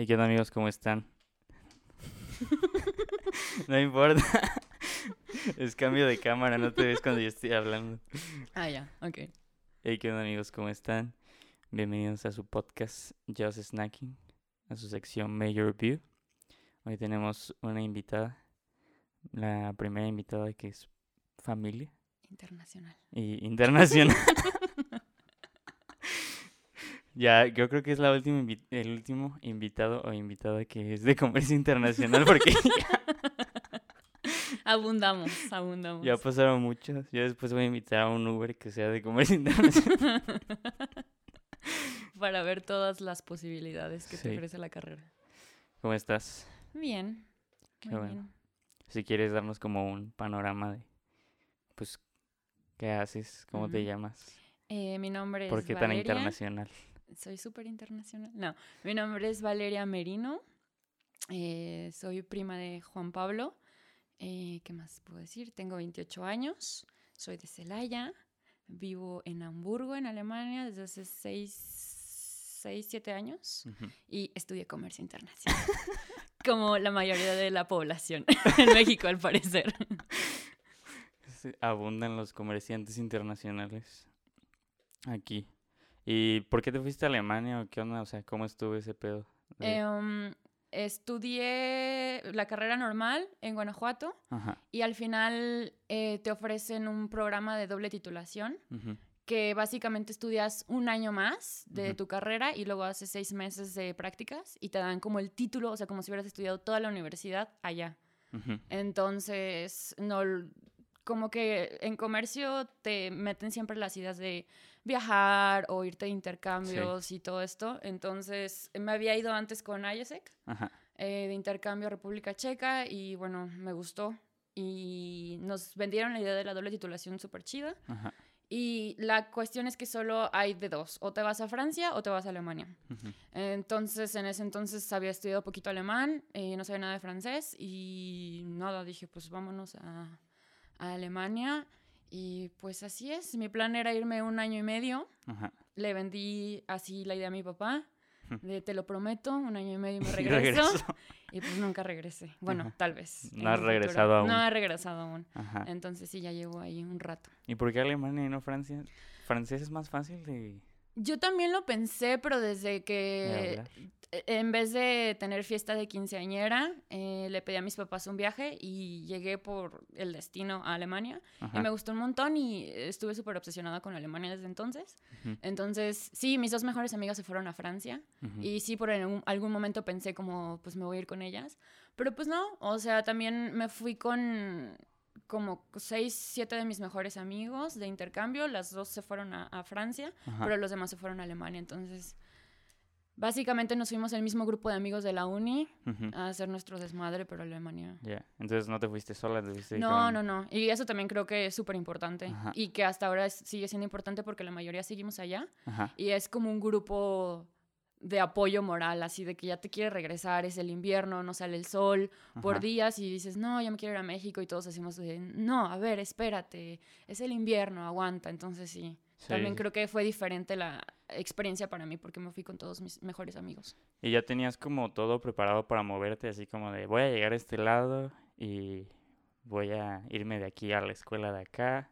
¿Y qué onda amigos? ¿Cómo están? no importa. es cambio de cámara, no te ves cuando yo estoy hablando. Ah, ya, ok. Hey, ¿qué onda amigos? ¿Cómo están? Bienvenidos a su podcast Just Snacking, a su sección Major View. Hoy tenemos una invitada, la primera invitada que es familia Internacional. y internacional. ya, yo creo que es la última el último invitado o invitada que es de comercio internacional porque ya, Abundamos, abundamos. ya pasaron muchos. Yo después voy a invitar a un Uber que sea de comercio internacional. Para ver todas las posibilidades que te Sí. ofrece la carrera. ¿Cómo estás? Bien. Qué muy bueno. bien. Si quieres darnos como un panorama de, pues, ¿qué haces? ¿Cómo te llamas? Eh, mi nombre ¿Por es qué tan internacional? Soy súper internacional. No, mi nombre es Valeria Merino. Eh, soy prima de Juan Pablo. Eh, ¿Qué más puedo decir? Tengo 28 años. Soy de Celaya. Vivo en Hamburgo, en Alemania, desde hace 6, 6 7 años. Y estudié comercio internacional. Como la mayoría de la población en México, al parecer. Abundan los comerciantes internacionales aquí. ¿Y por qué te fuiste a Alemania o qué onda? O sea, ¿cómo estuvo ese pedo? Em, estudié la carrera normal en Guanajuato Ajá. y al final eh, te ofrecen un programa de doble titulación que básicamente estudias un año más de tu carrera y luego haces seis meses de prácticas y te dan como el título, o sea, como si hubieras estudiado toda la universidad allá. Entonces, no, como que en comercio te meten siempre las ideas de viajar o irte de intercambios y todo esto. Entonces, me había ido antes con IESEC eh, de intercambio a República Checa y bueno, me gustó. Y nos vendieron la idea de la doble titulación súper chida. Ajá. Y la cuestión es que solo hay de dos, o te vas a Francia o te vas a Alemania. ujú. Entonces, en ese entonces había estudiado poquito alemán, eh, no sabía nada de francés y nada, dije, pues vámonos a, a Alemania. Y pues así es, mi plan era irme un año y medio. Ajá. Le vendí así la idea a mi papá, de te lo prometo, un año y medio y me regreso. Y pues nunca regresé. Bueno, Ajá. tal vez. No has un regresado aún. No he regresado aún. Ajá. Entonces sí, ya llevo ahí un rato. ¿Y por qué Alemania y no Francia? ¿Francés es más fácil de, Yo también lo pensé, pero desde de que en vez de tener fiesta de quinceañera, eh, le pedí a mis papás un viaje y llegué por el destino a Alemania. Y Ajá. me gustó un montón y estuve súper obsesionada con Alemania desde entonces. Ujú, Entonces, sí, mis dos mejores amigas se fueron a Francia. ujú. Y sí, por algún, algún momento pensé como, pues me voy a ir con ellas. Pero pues no, o sea, también me fui con como seis, siete de mis mejores amigos de intercambio. Las dos se fueron a, a Francia, Ajá. pero los demás se fueron a Alemania. Entonces, básicamente nos fuimos el mismo grupo de amigos de la uni Ujú. a hacer nuestro desmadre, a Alemania. Ya. Entonces no te fuiste sola, te fuiste No, con- no, no. Y eso también creo que es súper importante. Ajá. Y que hasta ahora sigue siendo importante porque la mayoría seguimos allá. Ajá. Y es como un grupo de apoyo moral, así de que ya te quiere regresar, es el invierno, no sale el sol por Ajá. días y dices, no, ya me quiero ir a México y todos de, no, a ver, espérate, es el invierno, aguanta. Entonces sí, Sí, también creo que fue diferente la experiencia para mí porque me fui con todos mis mejores amigos. Y ya tenías como todo preparado para moverte, así como de voy a llegar a este lado y voy a irme de aquí a la escuela de acá.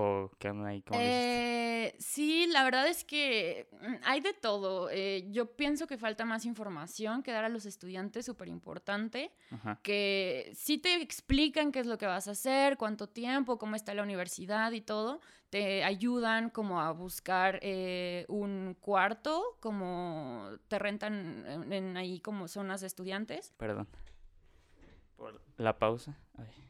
¿O qué onda ahí? ¿Cómo? Eh, sí, la verdad es que mm, hay de todo. Eh, yo pienso que falta más información que dar a los estudiantes, súper importante. Que sí te explican qué es lo que vas a hacer, cuánto tiempo, cómo está la universidad y todo, te ayudan como a buscar eh, un cuarto, como te rentan en, en ahí como zonas de estudiantes. Perdón. Por la pausa. Ay.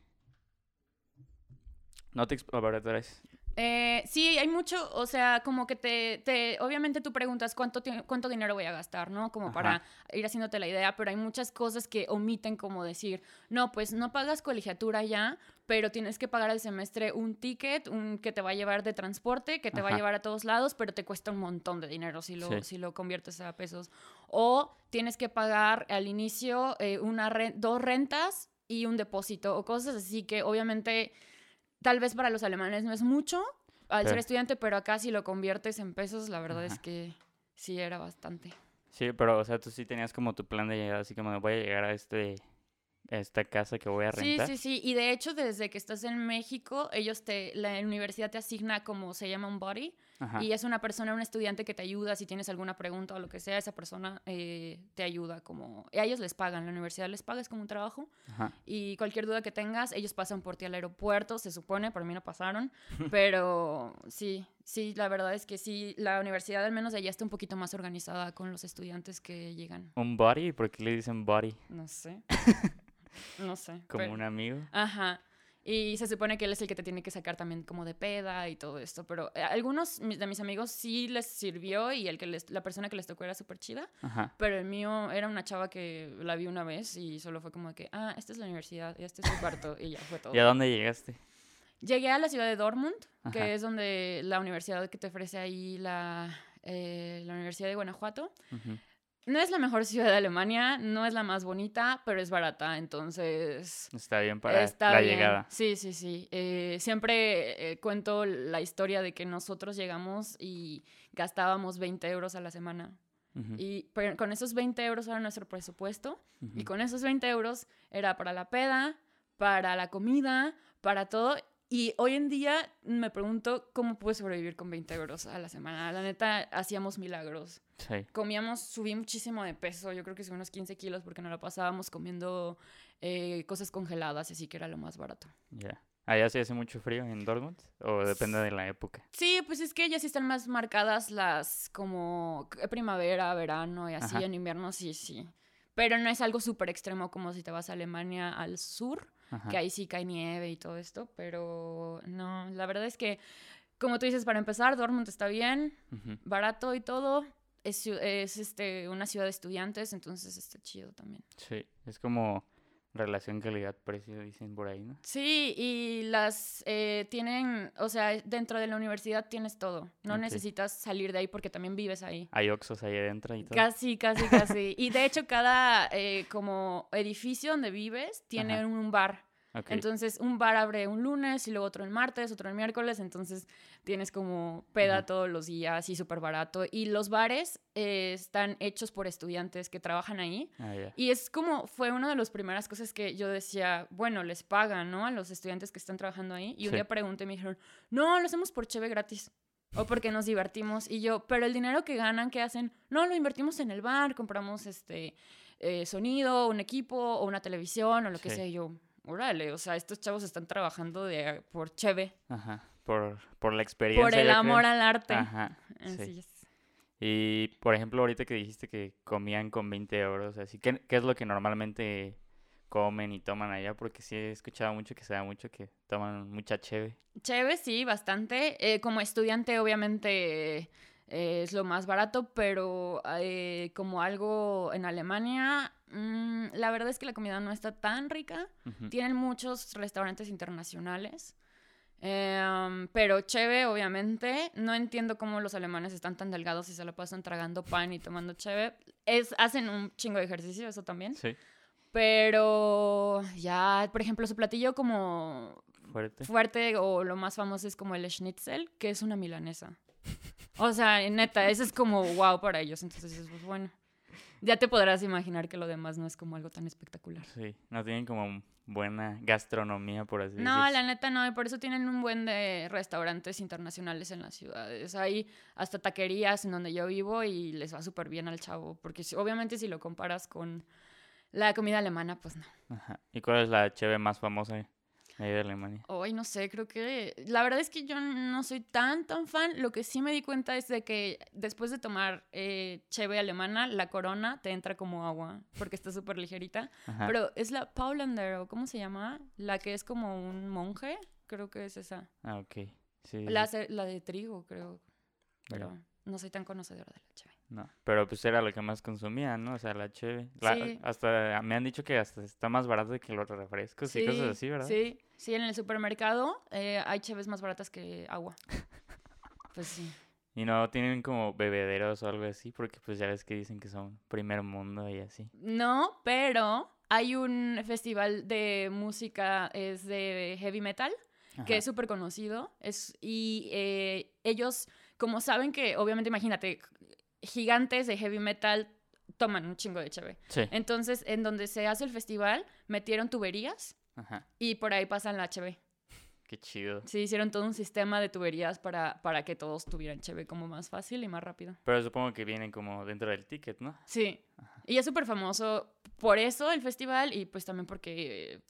No te... exp- A ver, otra vez. Eh, sí, hay mucho, o sea, como que te, te obviamente tú preguntas cuánto, cuánto dinero voy a gastar, ¿no? Como para Ajá. ir haciéndote la idea, pero hay muchas cosas que omiten como decir, no, pues no pagas colegiatura ya, pero tienes que pagar al semestre un ticket un, que te va a llevar de transporte, que te va a Ajá. llevar a todos lados, pero te cuesta un montón de dinero si lo, Sí. si lo conviertes a pesos. O tienes que pagar al inicio eh, una re- dos rentas y un depósito o cosas así que obviamente tal vez para los alemanes no es mucho al ser estudiante, pero acá si lo conviertes en pesos, la verdad es que sí era bastante. Sí, pero, o sea, tú sí tenías como tu plan de llegar, así como voy a llegar a este esta casa que voy a Sí, rentar. sí, sí. Y de hecho, desde que estás en México, ellos te, la universidad te asigna como se llama un body. Ajá. Y es una persona, un estudiante que te ayuda si tienes alguna pregunta o lo que sea, esa persona eh, te ayuda como... A ellos les pagan, la universidad les paga, es como un trabajo. Ajá. Y cualquier duda que tengas, ellos pasan por ti al aeropuerto, se supone, por mí no pasaron. Pero sí, sí, la verdad es que sí, la universidad al menos de allá está un poquito más organizada con los estudiantes que llegan. ¿Un body? ¿Por qué le dicen body? No sé. No sé. Como pero- un amigo. Ajá. Y se supone que él es el que te tiene que sacar también como de peda y todo esto. Pero eh, algunos de mis amigos sí les sirvió y el que les, la persona que les tocó era súper chida. Ajá. Pero el mío era una chava que la vi una vez y solo fue como que, ah, esta es la universidad y este es el cuarto y ya fue todo. ¿Y a dónde llegaste? Llegué a la ciudad de Dortmund, Ajá. que es donde la universidad que te ofrece ahí la, eh, la Universidad de Guanajuato. Ujú. No es la mejor ciudad de Alemania, no es la más bonita, pero es barata, entonces Está bien para Está la bien. llegada. Sí, sí, sí. Eh, siempre eh, cuento la historia de que nosotros llegamos y gastábamos 20 euros a la semana. Y pero con esos 20 euros era nuestro presupuesto. Y con esos 20 euros era para la peda, para la comida, para todo. Y hoy en día me pregunto cómo pude sobrevivir con 20 euros a la semana. La neta, hacíamos milagros Sí. comíamos, subí muchísimo de peso, yo creo que subí unos 15 kilos porque nos la pasábamos comiendo eh, cosas congeladas, así que era lo más barato. Ya. ¿Allá sí hace mucho frío en Dortmund? ¿O depende de la época? Sí, pues es que ya sí están más marcadas las como primavera, verano y así, Ajá. en invierno sí, sí. Pero no es algo súper extremo como si te vas a Alemania al sur, Ajá. que ahí sí cae nieve y todo esto, pero no, la verdad es que, como tú dices, para empezar, Dortmund está bien, barato y todo. Es, es este, una ciudad de estudiantes, entonces está chido también. Sí. Es como relación calidad-precio, dicen por ahí, ¿no? Sí, y las eh, tienen, o sea, dentro de la universidad tienes todo. No necesitas salir de ahí porque también vives ahí. Hay Oxos ahí adentro y todo. Casi, casi, casi. y de hecho, cada eh, como edificio donde vives tiene Ajá. un bar. Entonces, un bar abre un lunes y luego otro el martes, otro el miércoles. Entonces, tienes como peda Ujú. todos los días y súper barato. Y los bares eh, están hechos por estudiantes que trabajan ahí. Ah. Y es como, fue una de las primeras cosas que yo decía, bueno, les pagan, ¿no? A los estudiantes que están trabajando ahí. Y un Sí. día pregunté y me dijeron, no, lo hacemos por cheve gratis. O porque nos divertimos. Y yo, pero el dinero que ganan, ¿qué hacen? No, lo invertimos en el bar, compramos este eh, sonido, un equipo o una televisión o lo que sea. Y yo, órale, o sea, estos chavos están trabajando de, por cheve, Ajá. Por, por la experiencia. por el amor creo. al arte. Ajá. Así sí. es. Y, por ejemplo, ahorita que dijiste que comían con 20 euros, así, ¿qué, qué es lo que normalmente comen y toman allá? Porque sí he escuchado mucho que se da mucho que toman mucha cheve. Chévere, sí, bastante. Eh, como estudiante, obviamente eh, es lo más barato, pero eh, como algo en Alemania, mm, la verdad es que la comida no está tan rica. Tienen muchos restaurantes internacionales. Em, pero cheve, obviamente. No entiendo cómo los alemanes están tan delgados y se lo pasan tragando pan y tomando cheve. Es, hacen un chingo de ejercicio, eso también. Sí, Pero ya, por ejemplo, su platillo como fuerte. fuerte o lo más famoso es como el schnitzel, que es una milanesa. O sea, neta, eso es como wow para ellos. Entonces, pues bueno. Ya te podrás imaginar que lo demás no es como algo tan espectacular. Sí, no tienen como buena gastronomía, por así No, decirlo. la neta no, y por eso tienen un buen de restaurantes internacionales en las ciudades. Hay hasta taquerías en donde yo vivo y les va súper bien al chavo, porque obviamente si lo comparas con la comida alemana, pues no. Ajá. ¿Y cuál es la cheve más famosa ahí de Alemania? Hoy no sé, creo que la verdad es que yo no soy tan tan fan. Lo que sí me di cuenta es de que después de tomar eh, cheve alemana, la corona te entra como agua porque está súper ligerita. Ajá. Pero es la Paulander o cómo se llama, la que es como un monje, creo que es esa. Ah, ok. Sí, La, sí. la de trigo, creo. Pero no soy tan conocedora de la cheve. No, pero pues era lo que más consumían, ¿no? O sea, la cheve. La- Sí. Hasta me han dicho que hasta está más barato que los refrescos y cosas así, ¿verdad? Sí, sí, en el supermercado eh, hay cheves más baratas que agua. Pues sí. Y no tienen como bebederos o algo así, porque pues ya ves que dicen que son primer mundo y así. No, pero hay un festival de música, es de heavy metal, que Ajá. es súper conocido. Es, y eh, ellos, como saben que, obviamente, imagínate, gigantes de heavy metal toman un chingo de cheve. Sí. Entonces, en donde se hace el festival, metieron tuberías Ajá. y por ahí pasan la cheve. Qué chido. Sí, hicieron todo un sistema de tuberías para, para que todos tuvieran cheve como más fácil y más rápido. Pero supongo que vienen como dentro del ticket, ¿no? Sí. Y es súper famoso por eso el festival y pues también porque, eh,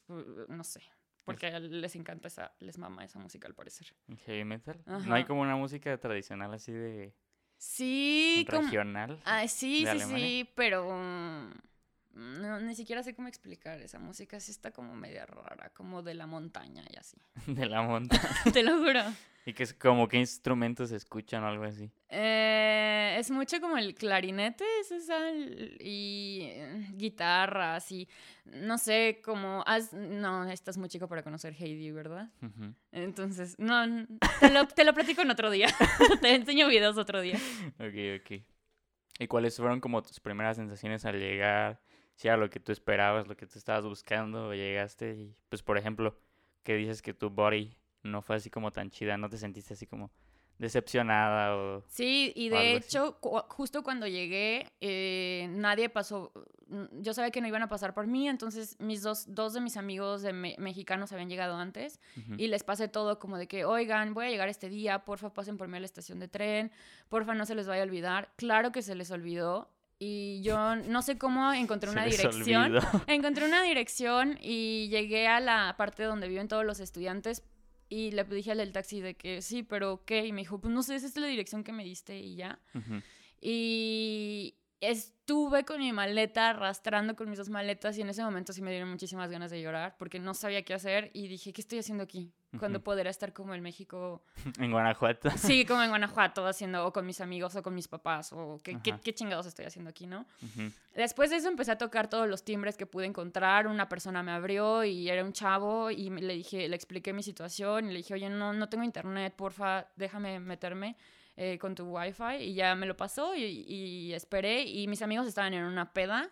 no sé, porque les encanta esa, les mama esa música al parecer. ¿El Heavy metal. No hay Ajá. como una música tradicional así de Sí, como... regional. Ah, sí, sí, Alemania. sí, pero no, ni siquiera sé cómo explicar esa música. Sí está como media rara, como de la montaña y así. De la montaña. Te lo juro. y que es como qué instrumentos se escuchan o algo así. Eh, es mucho como el clarinete, es esa, y eh, guitarras y no sé, como... has- no, estás muy chico para conocer Heidi, ¿verdad? Entonces, no, te lo, te lo platico en otro día. te enseño videos otro día. Ok, ok. ¿Y cuáles fueron como tus primeras sensaciones al llegar? Si era lo que tú esperabas, lo que tú estabas buscando, o llegaste y, pues, por ejemplo, que dices que tu body no fue así como tan chida, no te sentiste así como decepcionada o... Sí, y o de hecho, cu- justo cuando llegué, eh, nadie pasó, mm, yo sabía que no iban a pasar por mí, entonces mis dos, dos de mis amigos de me- mexicanos habían llegado antes Ujú. y les pasé todo como de que, oigan, voy a llegar este día, porfa, pasen por mí a la estación de tren, porfa, no se les vaya a olvidar. Claro que se les olvidó y yo no sé cómo encontré una dirección. olvidó. Encontré una dirección y llegué a la parte donde viven todos los estudiantes y le dije al del taxi de que sí, pero ¿qué? Y me dijo, pues no sé, esa es la dirección que me diste y ya. Y estuve con mi maleta, arrastrando con mis dos maletas y en ese momento sí me dieron muchísimas ganas de llorar porque no sabía qué hacer y dije, ¿qué estoy haciendo aquí? Cuando Ujú. podrá estar como en México, En Guanajuato. sí, como en Guanajuato, haciendo o con mis amigos o con mis papás o qué, qué, chingados estoy haciendo aquí, ¿no? Después de eso empecé a tocar todos los timbres que pude encontrar. Una persona me abrió y era un chavo y le dije, le expliqué mi situación y le dije, oye, no, no tengo internet, porfa, déjame meterme eh, con tu wifi y ya me lo pasó y, y esperé y mis amigos estaban en una peda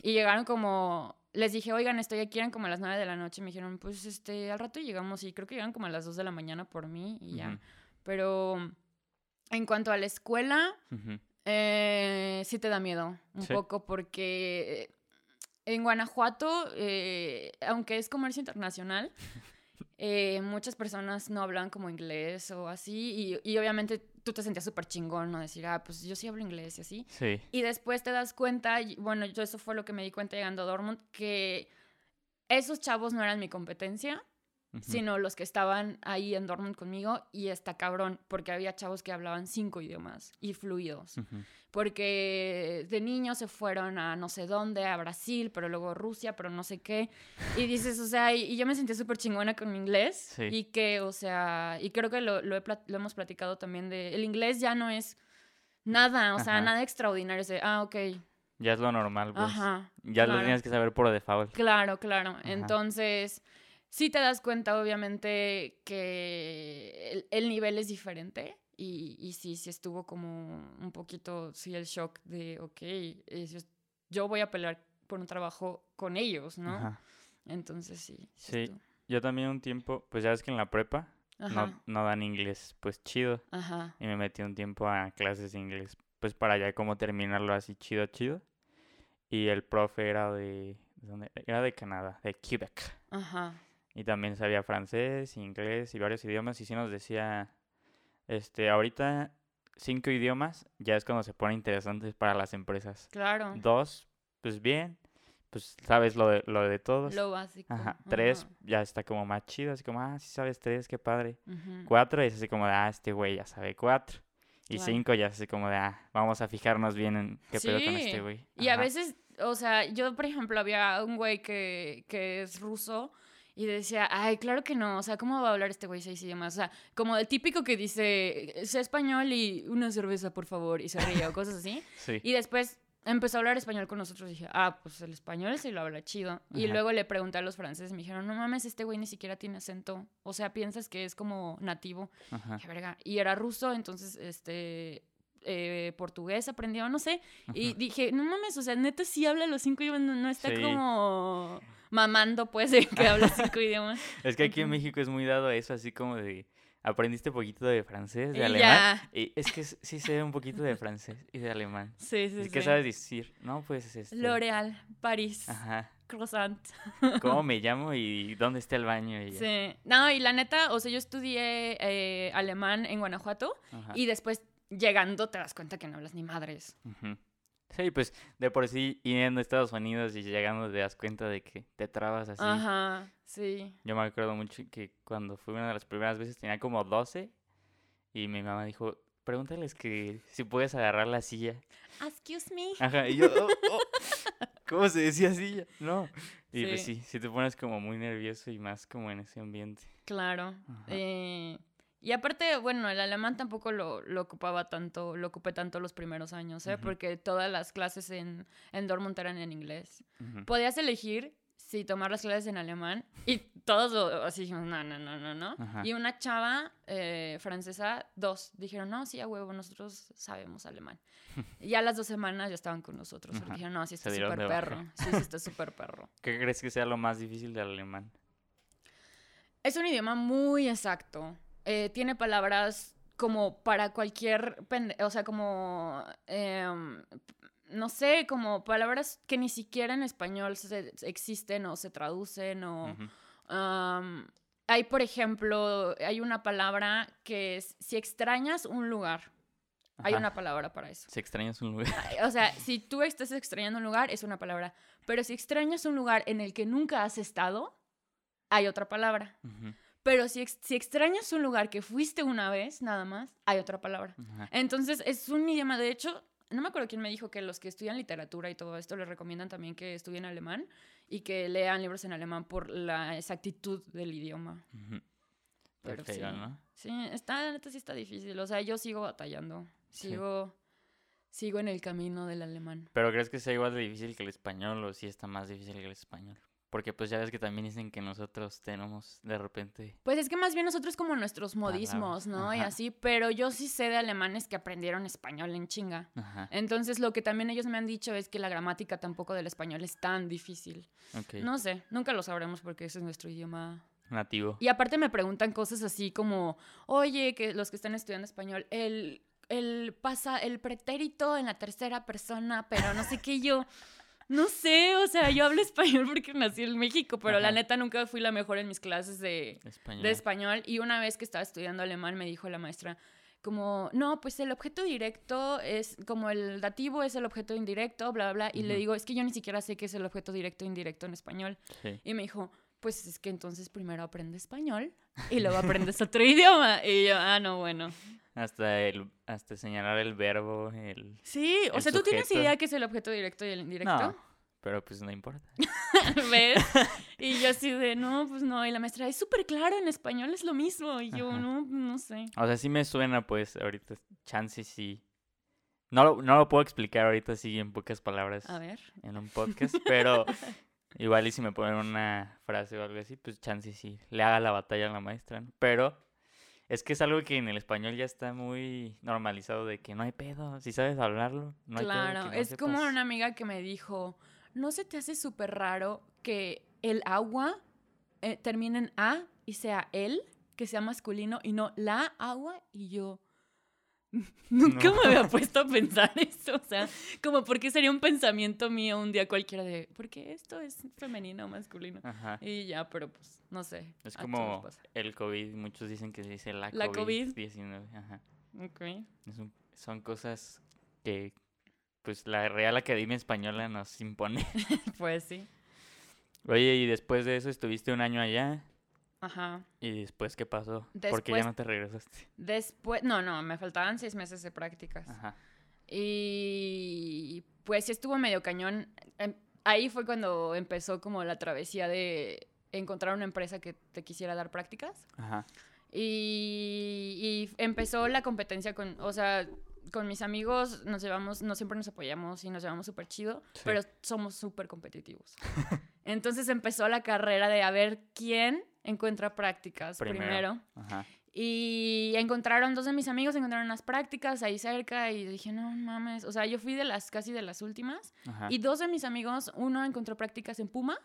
y llegaron como, les dije, oigan, estoy aquí, eran como a las 9 de la noche me dijeron, pues este, al rato llegamos y creo que llegaron como a las 2 de la mañana por mí y ya. Ujú. Pero en cuanto a la escuela, Ujú. eh, sí te da miedo un Sí. poco porque en Guanajuato, eh, aunque es comercio internacional, eh, muchas personas no hablan como inglés o así y, y obviamente tú te sentías súper chingón, ¿no? Decir, ah, pues yo sí hablo inglés y así. Sí. Y después te das cuenta, y bueno, yo eso fue lo que me di cuenta llegando a Dortmund, que esos chavos no eran mi competencia, Sino los que estaban ahí en Dortmund conmigo y está cabrón, porque había chavos que hablaban cinco idiomas y fluidos porque de niños se fueron a no sé dónde, a Brasil, pero luego Rusia, pero no sé qué. Y dices, o sea, y, y yo me sentí súper chingona con mi inglés. Sí. Y que, o sea, y creo que lo, lo, he lo hemos platicado también de, el inglés ya no es nada, o sea, Ajá. nada extraordinario. Es de, ah, ok, Ya es lo normal, pues. ajá. Ya lo claro. tienes que saber por default. Claro, claro. Entonces, sí te das cuenta, obviamente, que el, el nivel es diferente. Y, y sí, sí estuvo como un poquito, sí, el shock de, ok, es- yo voy a pelear por un trabajo con ellos, ¿no? Ajá. Entonces, sí. Sí. estuvo- Yo también un tiempo, pues ya ves que en la prepa no, no dan inglés, pues chido. ajá, Y me metí un tiempo a clases de inglés, pues para ya como terminarlo así chido, chido. Y el profe era ¿de dónde? Era de Canadá, de Quebec. ajá. Y también sabía francés, inglés y varios idiomas. Y sí nos decía, este, ahorita cinco idiomas ya es cuando se pone interesante para las empresas. Claro. Dos, pues bien, pues sabes lo de, lo de todos. Lo básico. Ajá. Tres, ya está como más chido, así como, ah, sí sabes tres, qué padre. ujú. Cuatro es así como de, ah, este güey ya sabe cuatro. Y Claro. cinco ya es así como de, ah, vamos a fijarnos bien en qué pedo con este Sí, güey. Y a veces, o sea, yo, por ejemplo, había un güey que, que es ruso y decía, ay, claro que no, o sea, ¿cómo va a hablar este güey seis idiomas? O sea, como el típico que dice, sé español y una cerveza, por favor, y se ríe o cosas así. Sí. Y después empezó a hablar español con nosotros y dije, ah, pues el español sí lo habla chido. Y luego le pregunté a los franceses, me dijeron, no mames, este güey ni siquiera tiene acento. O sea, piensas que es como nativo. Ajá. Dije, verga. Y era ruso, entonces, este, eh, portugués aprendió, no sé. Y dije, no mames, o sea, neta sí habla los cinco idiomas, no, no está Sí. como mamando, pues, de que habla cinco idiomas. Es que aquí en. México es muy dado a eso, así como de aprendiste poquito de francés, de Y alemán. ya. Y es que sí sé un poquito de francés y de alemán. Sí, sí, Es que sí. sabes decir, no, pues este. L'Oréal, París, Ajá. croissant. ¿Cómo me llamo y dónde está el baño? Y. Sí. No, y la neta, o sea, yo estudié eh, alemán en Guanajuato Ajá. y después llegando te das cuenta que no hablas ni madres. Ujú. Sí, pues de por sí yendo a Estados Unidos y llegando te das cuenta de que te trabas así. Ajá, sí. Yo me acuerdo mucho que cuando fui una de las primeras veces tenía como 12 y mi mamá dijo, pregúntales que si puedes agarrar la silla. Excuse me. Ajá, y yo, "Oh, oh". ¿cómo se decía silla? No. Y pues Sí. sí, si te pones como muy nervioso y más como en ese ambiente. Claro. Eh, y aparte, bueno, el alemán tampoco lo, lo ocupaba tanto, lo ocupé tanto los primeros años, ¿eh? Porque todas las clases en, en Dortmund eran en inglés. Podías elegir si tomar las clases en alemán y todos lo- así dijeron, no, no, no, no, no. Ajá. Y una chava eh, francesa, dos, dijeron, no, sí, a huevo, nosotros sabemos alemán. y ya las dos semanas ya estaban con nosotros. Ajá. Dijeron, no, sí, está súper perro. Sí, sí, está súper perro. ¿Qué crees que sea lo más difícil del alemán? Es un idioma muy exacto. Eh, tiene palabras como para cualquier, o sea, como, em, no sé, como palabras que ni siquiera en español se- existen o se traducen o... Am, hay, por ejemplo, hay una palabra que es, si extrañas un lugar, hay una palabra para eso. Si extrañas un lugar. O sea, si tú estás extrañando un lugar, es una palabra. Pero si extrañas un lugar en el que nunca has estado, hay otra palabra. Pero si, ex- si extrañas un lugar que fuiste una vez, nada más, hay otra palabra. Ajá. Entonces, es un idioma, de hecho, no me acuerdo quién me dijo que los que estudian literatura y todo esto les recomiendan también que estudien alemán y que lean libros en alemán por la exactitud del idioma. Pero sí. ¿no? Sí, está, neta sí está difícil. O sea, yo sigo batallando. Sí. Sigo, sigo en el camino del alemán. ¿Pero crees que sea igual de difícil que el español o si está más difícil que el español? Porque pues ya ves que también dicen que nosotros tenemos de repente... Pues es que más bien nosotros como nuestros modismos, ¿no? Y así, pero yo sí sé de alemanes que aprendieron español en chinga. Ajá, Entonces, lo que también ellos me han dicho es que la gramática tampoco del español es tan difícil. ok. No sé, nunca lo sabremos porque ese es nuestro idioma. Nativo. Y aparte me preguntan cosas así como, oye, que los que están estudiando español, el, el pasa el pretérito en la tercera persona, pero no sé qué yo. No sé, o sea, yo hablo español porque nací en México, pero la neta nunca fui la mejor en mis clases de, Español. de español y una vez que estaba estudiando alemán me dijo la maestra como, no, pues el objeto directo es como el dativo es el objeto indirecto, bla, bla, bla. Y le digo, es que yo ni siquiera sé qué es el objeto directo e indirecto en español. Sí. Y me dijo, pues es que entonces primero aprende español y luego aprendes otro idioma. Y yo, ah, no, bueno. Hasta, el, hasta señalar el verbo, el... Sí, o sea, ¿tú tienes idea qué es el objeto directo y el indirecto? No, pero pues no importa. ¿Ves? Y yo así de, no, pues no. Y la maestra, es súper claro, en español es lo mismo. Y yo, Ajá. no, no sé. O sea, sí me suena pues ahorita, chance sí. No lo, no lo puedo explicar ahorita así en pocas palabras A ver. en un podcast, pero igual y si me ponen una frase o algo así, pues chance sí, le haga la batalla a la maestra, ¿no? Pero es que es algo que en el español ya está muy normalizado de que no hay pedo, si sabes hablarlo, no hay pedo claro, no es como una amiga que me dijo, ¿no se te hace súper raro que el agua eh, termine en A y sea él, que sea masculino, y no la agua? Y yo... Nunca No. me había puesto a pensar eso, o sea, como porque sería un pensamiento mío un día cualquiera de, ¿por qué esto es femenino o masculino? Ajá. Y ya, pero pues, no sé. Es como el COVID, muchos dicen que se dice la, La COVID. COVID-19. Ajá. Ok. Es un- son cosas que pues la Real Academia Española nos impone. Pues sí. Oye, y después de eso estuviste un año allá. Ajá. ¿Y después qué pasó? Porque ya Después- no te regresaste. Después, no, no, me faltaban seis meses de prácticas. Ajá. Y pues sí estuvo medio cañón. Em, Ahí fue cuando empezó como la travesía de encontrar una empresa que te quisiera dar prácticas. Ajá. Y, y empezó la competencia con, o sea, con mis amigos nos llevamos, no siempre nos apoyamos y nos llevamos súper chido, Sí. pero somos súper competitivos. Entonces empezó la carrera de a ver quién encuentra prácticas Primero. primero. Ajá. Y encontraron, dos de mis amigos encontraron unas prácticas ahí cerca y dije, no mames, o sea, yo fui de las casi de las últimas. Ajá. Y dos de mis amigos, uno encontró prácticas en Puma,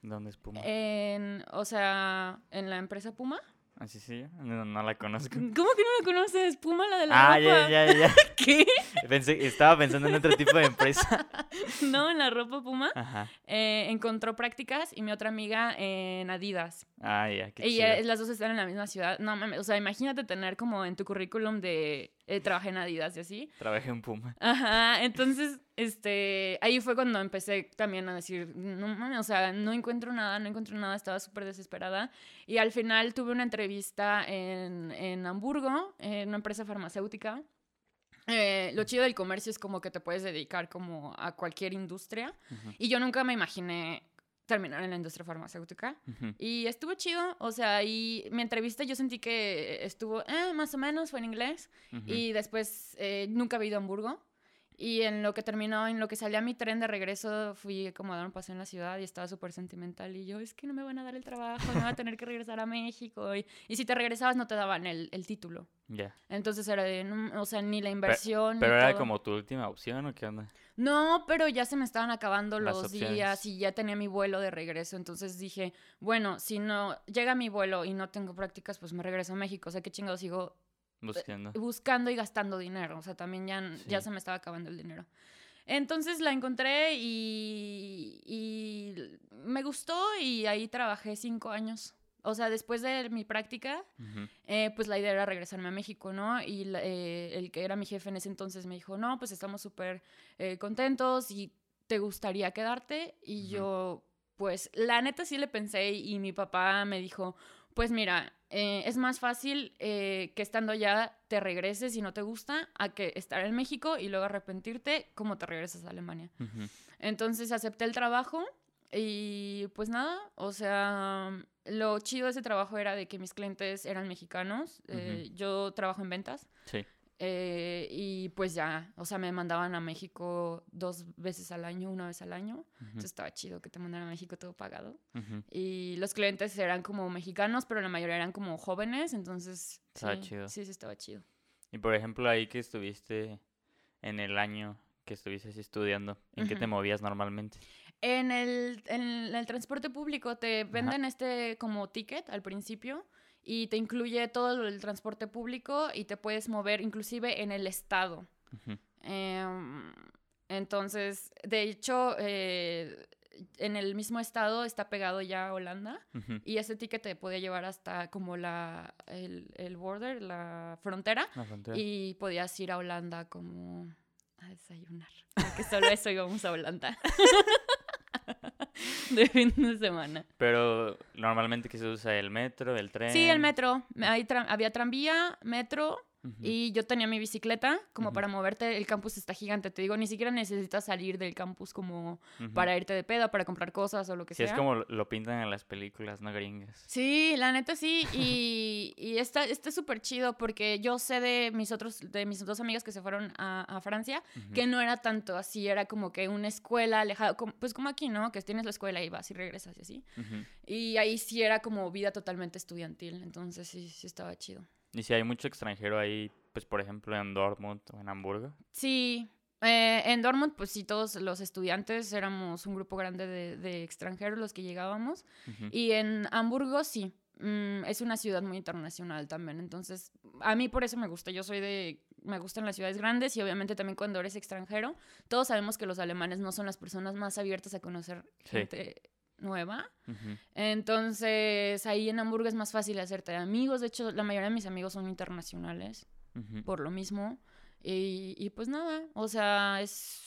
¿Dónde es Puma? en, o sea, en la empresa Puma. Así sí, no, no la conozco. ¿Cómo que no la conoces? Puma, la de la Ah, ropa. ya, ya, ya. ¿Qué? Pensé, estaba pensando en otro tipo de empresa. No, en la ropa Puma. Ajá. eh, encontró prácticas y mi otra amiga en Adidas. Ah, ya, qué Y chido. eh, las dos están en la misma ciudad. No mames, o sea, imagínate tener como en tu currículum de eh, trabajé en Adidas y así. Trabajé en Puma. Ajá, entonces, este, ahí fue cuando empecé también a decir, no mames, o sea, no encuentro nada, no encuentro nada, estaba súper desesperada. Y al final tuve una entrevista en, en Hamburgo, en una empresa farmacéutica. Eh, lo chido del comercio es como que te puedes dedicar como a cualquier industria. Ujú, Y yo nunca me imaginé terminar en la industria farmacéutica. Y estuvo chido, o sea, y mi entrevista yo sentí que estuvo, eh, más o menos, fue en inglés. Ujú. Y después eh, nunca había ido a Hamburgo. Y en lo que terminó, en lo que salía mi tren de regreso, fui como a dar un paseo en la ciudad y estaba súper sentimental. Y yo, es que no me van a dar el trabajo, me voy a tener que regresar a México. Y, y si te regresabas, no te daban el, el título. Ya. Entonces era de, no, o sea, ni la inversión. Pero era todo. como tu última opción o qué onda? No, pero ya se me estaban acabando Las los opciones. días y ya tenía mi vuelo de regreso. Entonces dije, bueno, si no llega mi vuelo y no tengo prácticas, pues me regreso a México. O sea, qué chingados sigo Buscando. buscando y gastando dinero. O sea, también ya, ya se me estaba acabando el dinero. Entonces la encontré y, y me gustó y ahí trabajé cinco años. O sea, después de mi práctica, eh, pues la idea era regresarme a México, ¿no? Y la- eh, el que era mi jefe en ese entonces me dijo, no, pues estamos súper eh, contentos y te gustaría quedarte. Y yo, pues la neta sí le pensé y, mi papá me dijo, pues mira, eh, es más fácil eh, que estando allá te regreses y no te gusta a que estar en México y luego arrepentirte como te regresas a Alemania. Entonces acepté el trabajo y pues nada, o sea, lo chido de ese trabajo era de que mis clientes eran mexicanos, eh, yo trabajo en ventas Sí. Eh, y pues ya, o sea, me mandaban a México dos veces al año, una vez al año, Ujú. entonces estaba chido que te mandaran a México todo pagado. Ujú. Y los clientes eran como mexicanos, pero la mayoría eran como jóvenes, entonces... Estaba sí, chido. Sí, sí, estaba chido. Y por ejemplo, ahí que estuviste en el año que estuviste así estudiando, ¿en qué te movías normalmente? En el, en el transporte público te venden este como ticket al principio y te incluye todo el transporte público y te puedes mover inclusive en el estado. Em, entonces, de hecho, eh, en el mismo estado está pegado ya a Holanda Ujú. y ese ticket te podía llevar hasta como la, el, el border, la frontera La frontera. y podías ir a Holanda como a desayunar. Porque solo eso íbamos a Holanda. de fin de semana. Pero normalmente que se usa el metro, el tren. Sí, el metro. Tra- había tranvía, metro Y yo tenía mi bicicleta como para moverte. El campus está gigante, te digo, ni siquiera necesitas salir del campus como para irte de peda, para comprar cosas o lo que Sí, sea. es como lo- pintan en las películas, ¿no? Gringas. Sí, la neta sí, y, y está está súper chido porque yo sé de mis otros, de mis dos amigas que se fueron a, a Francia, que no era tanto así, era como que una escuela alejada, como- pues como aquí, ¿no? Que tienes la escuela y vas y regresas y así. Y ahí sí era como vida totalmente estudiantil, entonces sí, sí estaba chido. Y si hay mucho extranjero ahí, pues por ejemplo en Dortmund o en Hamburgo. Sí, eh, en Dortmund, pues sí, todos los estudiantes éramos un grupo grande de, de extranjeros los que llegábamos. Y en Hamburgo sí, mm, es una ciudad muy internacional también. Entonces, a mí por eso me gusta. Yo soy de, me gustan las ciudades grandes y obviamente también cuando eres extranjero, todos sabemos que los alemanes no son las personas más abiertas a conocer Sí. gente nueva. Entonces, ahí en Hamburgo es más fácil hacerte amigos. De hecho, la mayoría de mis amigos son internacionales por lo mismo. Y, y pues nada, o sea, es...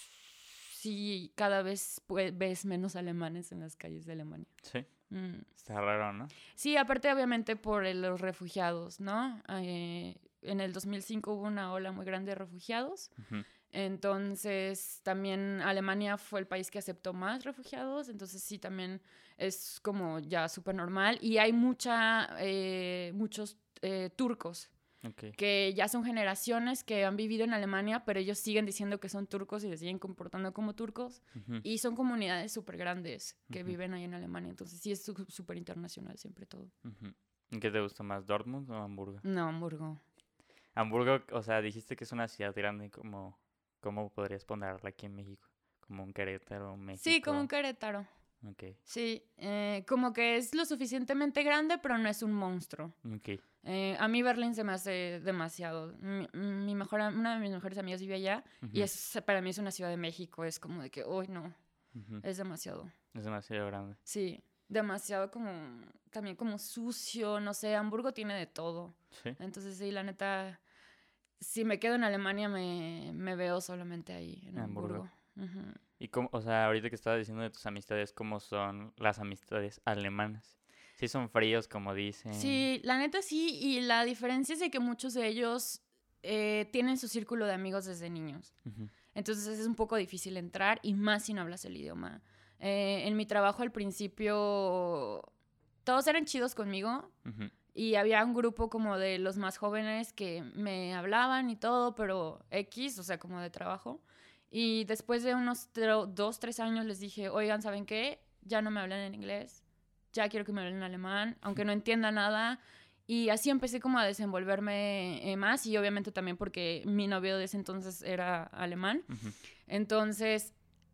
Sí, cada vez pues, ves menos alemanes en las calles de Alemania. Sí, Mm. está raro, ¿no? Sí, aparte obviamente por los refugiados, ¿no? Eh, en el 2005 hubo una ola muy grande de refugiados. Entonces también Alemania fue el país que aceptó más refugiados, entonces sí, también es como ya súper normal y hay mucha, eh, muchos eh, turcos que ya son generaciones que han vivido en Alemania, pero ellos siguen diciendo que son turcos y se siguen comportando como turcos. Y son comunidades súper grandes que viven ahí en Alemania. Entonces sí es súper internacional siempre todo. ¿Y ¿Qué te gusta más, Dortmund o Hamburgo? No, Hamburgo. Hamburgo, o sea, dijiste que es una ciudad grande, como, ¿cómo podrías ponerla aquí en México? Como un Querétaro, México. Sí, como un Querétaro. Ok, Sí, eh, como que es lo suficientemente grande, pero no es un monstruo. ok. Eh, a mí Berlín se me hace demasiado. Mi, mi mejor, una de mis mejores amigas vive allá y es, para mí es una ciudad de México. Es como de que, uy, no, ujú. es demasiado. Es demasiado grande. Sí, demasiado como, también como sucio, no sé, Hamburgo tiene de todo. Sí. Entonces, sí, la neta, si me quedo en Alemania, me, me veo solamente ahí, en Hamburgo. Y cómo, o sea, ahorita que estabas diciendo de tus amistades, ¿cómo son las amistades alemanas? Sí son fríos, como dicen. Sí, la neta sí, y la diferencia es de que muchos de ellos eh, tienen su círculo de amigos desde niños. Entonces es un poco difícil entrar y más si no hablas el idioma. Eh, en mi trabajo al principio todos eran chidos conmigo ujú, y había un grupo como de los más jóvenes que me hablaban y todo, pero X, o sea, como de trabajo. Y después de unos dos, tres años les dije, oigan, ¿saben qué? Ya no me hablan en inglés, ya quiero que me hablen en alemán, aunque no entienda nada. Y así empecé como a desenvolverme eh, más y obviamente también porque mi novio de ese entonces era alemán. ujú. Entonces,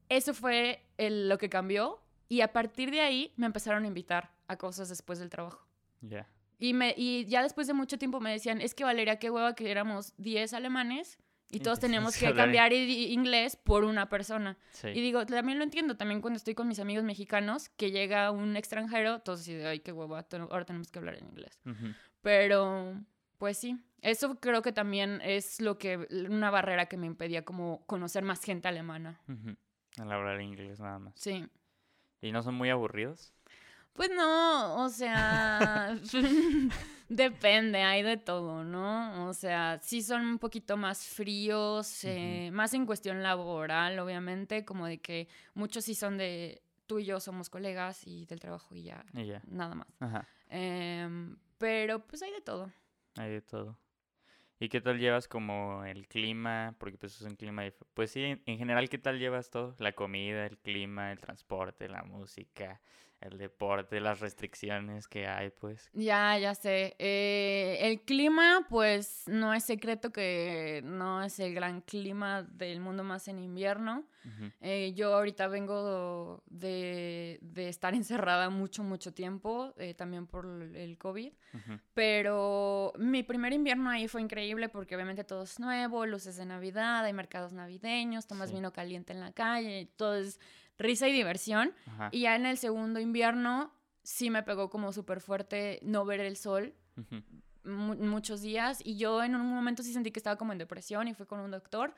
eso fue el- lo que cambió y a partir de ahí me empezaron a invitar a cosas después del trabajo. Ya. Y, me, y ya después de mucho tiempo me decían, es que Valeria, qué hueva que éramos 10 alemanes y todos te teníamos tienes que cambiar i- inglés por una persona. Sí. Y digo, también lo entiendo, también cuando estoy con mis amigos mexicanos, que llega un extranjero, todos de, ay, qué hueva, ahora tenemos que hablar en inglés. Ujú, Pero, pues sí, eso creo que también es lo que, una barrera que me impedía como conocer más gente alemana. ujú. Al hablar inglés nada más. Sí. ¿Y no son muy aburridos? Pues no, o sea, depende, hay de todo, ¿no? O sea, sí son un poquito más fríos, eh, más en cuestión laboral, obviamente, como de que muchos sí son de tú y yo somos colegas y del trabajo y ya, Y ya. nada más. Ajá. Em, pero pues hay de todo. Hay de todo. ¿Y qué tal llevas como el clima? Porque pues es un clima... Pues sí, en general, ¿qué tal llevas todo? La comida, el clima, el transporte, la música, el deporte, las restricciones que hay, pues. Ya, ya sé. Eh, el clima, pues no es secreto que no es el gran clima del mundo más en invierno. Eh, yo ahorita vengo de, de estar encerrada mucho, mucho tiempo, eh, también por el COVID, pero mi primer invierno ahí fue increíble porque obviamente todo es nuevo, luces de Navidad, hay mercados navideños, tomas Sí. vino caliente en la calle, todo es risa y diversión. Ajá. Y ya en el segundo invierno sí me pegó como súper fuerte no ver el sol muchos días y yo en un momento sí sentí que estaba como en depresión y fui con un doctor.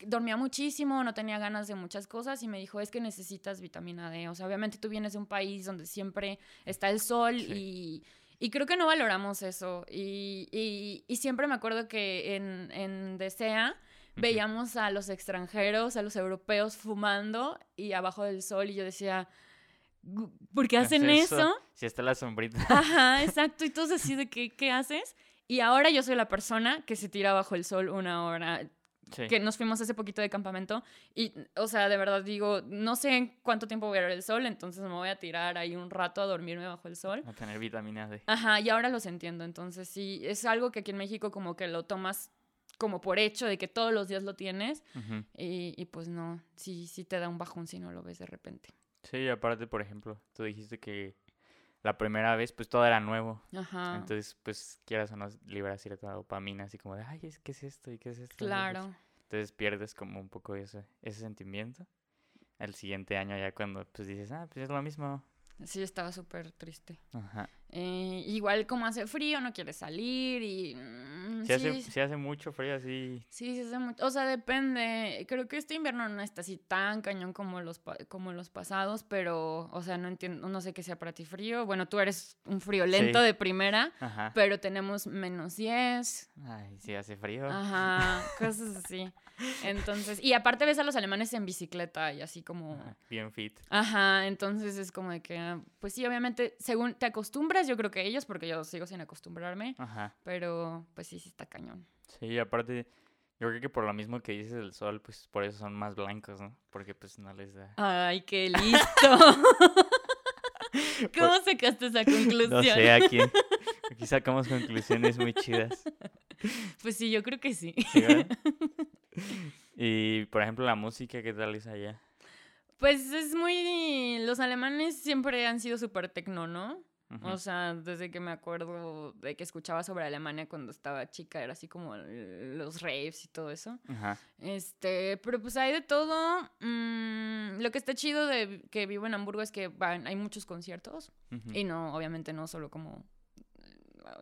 Dormía muchísimo, no tenía ganas de muchas cosas y me dijo, es que necesitas vitamina D. O sea, obviamente tú vienes de un país donde siempre está el sol y, y creo que no valoramos eso. Y, y- y siempre me acuerdo que en, en Desea. Veíamos a los extranjeros, a los europeos fumando y abajo del sol y yo decía, "Gu- ¿por qué ¿Qué hacen hace eso? Si está la sombrita. Ajá, exacto. Y todos así de que, ¿qué haces? Y ahora yo soy la persona que se tira bajo el sol una hora. Sí. Que nos fuimos hace poquito de campamento. Y, o sea, de verdad digo, no sé en cuánto tiempo voy a ver el sol, entonces me voy a tirar ahí un rato a dormirme bajo el sol. A tener vitamina D. Ajá, y ahora los entiendo. Entonces sí, es algo que aquí en México como que lo tomas como por hecho de que todos los días lo tienes. Y, y pues no, sí, sí te da un bajón si no lo ves de repente. Sí, y aparte, por ejemplo, tú dijiste que la primera vez, pues todo era nuevo. Ajá. Entonces, pues quieras o no, libera cierta dopamina, así como de, ay, es- ¿qué es esto? ¿Y qué es esto? Claro. Entonces pierdes como un poco ese, ese sentimiento. El siguiente año ya cuando pues dices, ah, pues es lo mismo. Sí, estaba súper triste. Ajá. Eh, igual como hace frío, no quieres salir y... mm, Si hace, si hace mucho frío así. sí, sí hace mucho. O sea, depende. Creo que este invierno no está así tan cañón como los, como los pasados, pero, o sea, no entiendo, no sé qué sea para ti frío. Bueno, tú eres un frío lento Sí. de primera, Ajá. pero tenemos menos 10. Ay, sí hace frío. Ajá, cosas así. Entonces, y aparte ves a los alemanes en bicicleta y así como... Bien fit. Ajá, entonces es como de que, ah, pues sí, obviamente, según te acostumbras, yo creo que ellos, porque yo sigo sin acostumbrarme, Ajá. pero pues sí, sí está cañón. Sí, aparte, yo creo que por lo mismo que dices del sol, pues por eso son más blancos, ¿no? Porque pues no les da. Ay, qué listo. ¿Cómo sacaste esa conclusión? No sé a quién. Aquí sacamos conclusiones muy chidas. Pues sí, yo creo que sí. ¿sí, y por ejemplo, la música, ¿qué tal es allá? Pues es muy los alemanes siempre han sido súper tecno, ¿no? O sea, desde que me acuerdo de que escuchaba sobre Alemania cuando estaba chica, era así como los raves y todo eso. Este, pero pues hay de todo. Mm, lo que está chido de que vivo en Hamburgo es que van, hay muchos conciertos. Y no, obviamente no solo como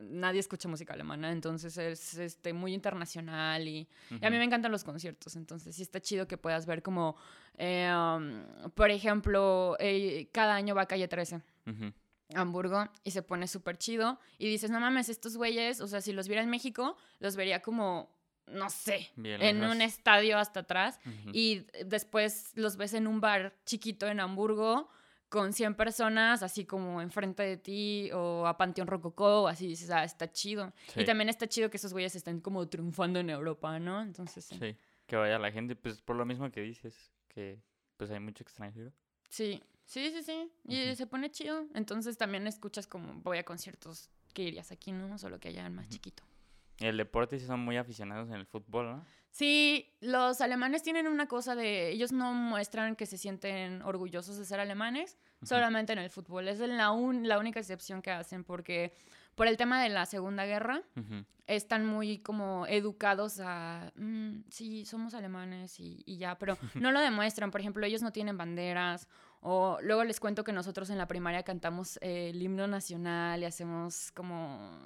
nadie escucha música alemana, entonces es este muy internacional y, y a mí me encantan los conciertos, entonces sí está chido que puedas ver como, eh, um, por ejemplo, eh, cada año va a Calle 13. Ujú. a Hamburgo y se pone súper chido y dices, no mames, estos güeyes, o sea, si los viera en México, los vería como, no sé, Bien en lejos. un estadio hasta atrás y después los ves en un bar chiquito en Hamburgo con 100 personas, así como enfrente de ti, o a Panteón Rococó, así dices, ah, está chido. Sí. Y también está chido que esos güeyes estén como triunfando en Europa, ¿no? Entonces, sí. Sí, que vaya la gente, pues por lo mismo que dices, que pues hay mucho extranjero. Sí, sí, sí, sí. Y Ujú. se pone chido. Entonces también escuchas como voy a conciertos que irías aquí, ¿no? Solo que allá más chiquito. El deporte sí son muy aficionados en el fútbol, ¿no? Sí, los alemanes tienen una cosa de, ellos no muestran que se sienten orgullosos de ser alemanes, Ujú. solamente en el fútbol. Es la, un- la única excepción que hacen porque por el tema de la Segunda Guerra Ujú. están muy como educados a, "Mm, sí, somos alemanes y, y ya, pero no lo demuestran. Por ejemplo, ellos no tienen banderas o luego les cuento que nosotros en la primaria cantamos eh, el himno nacional y hacemos como,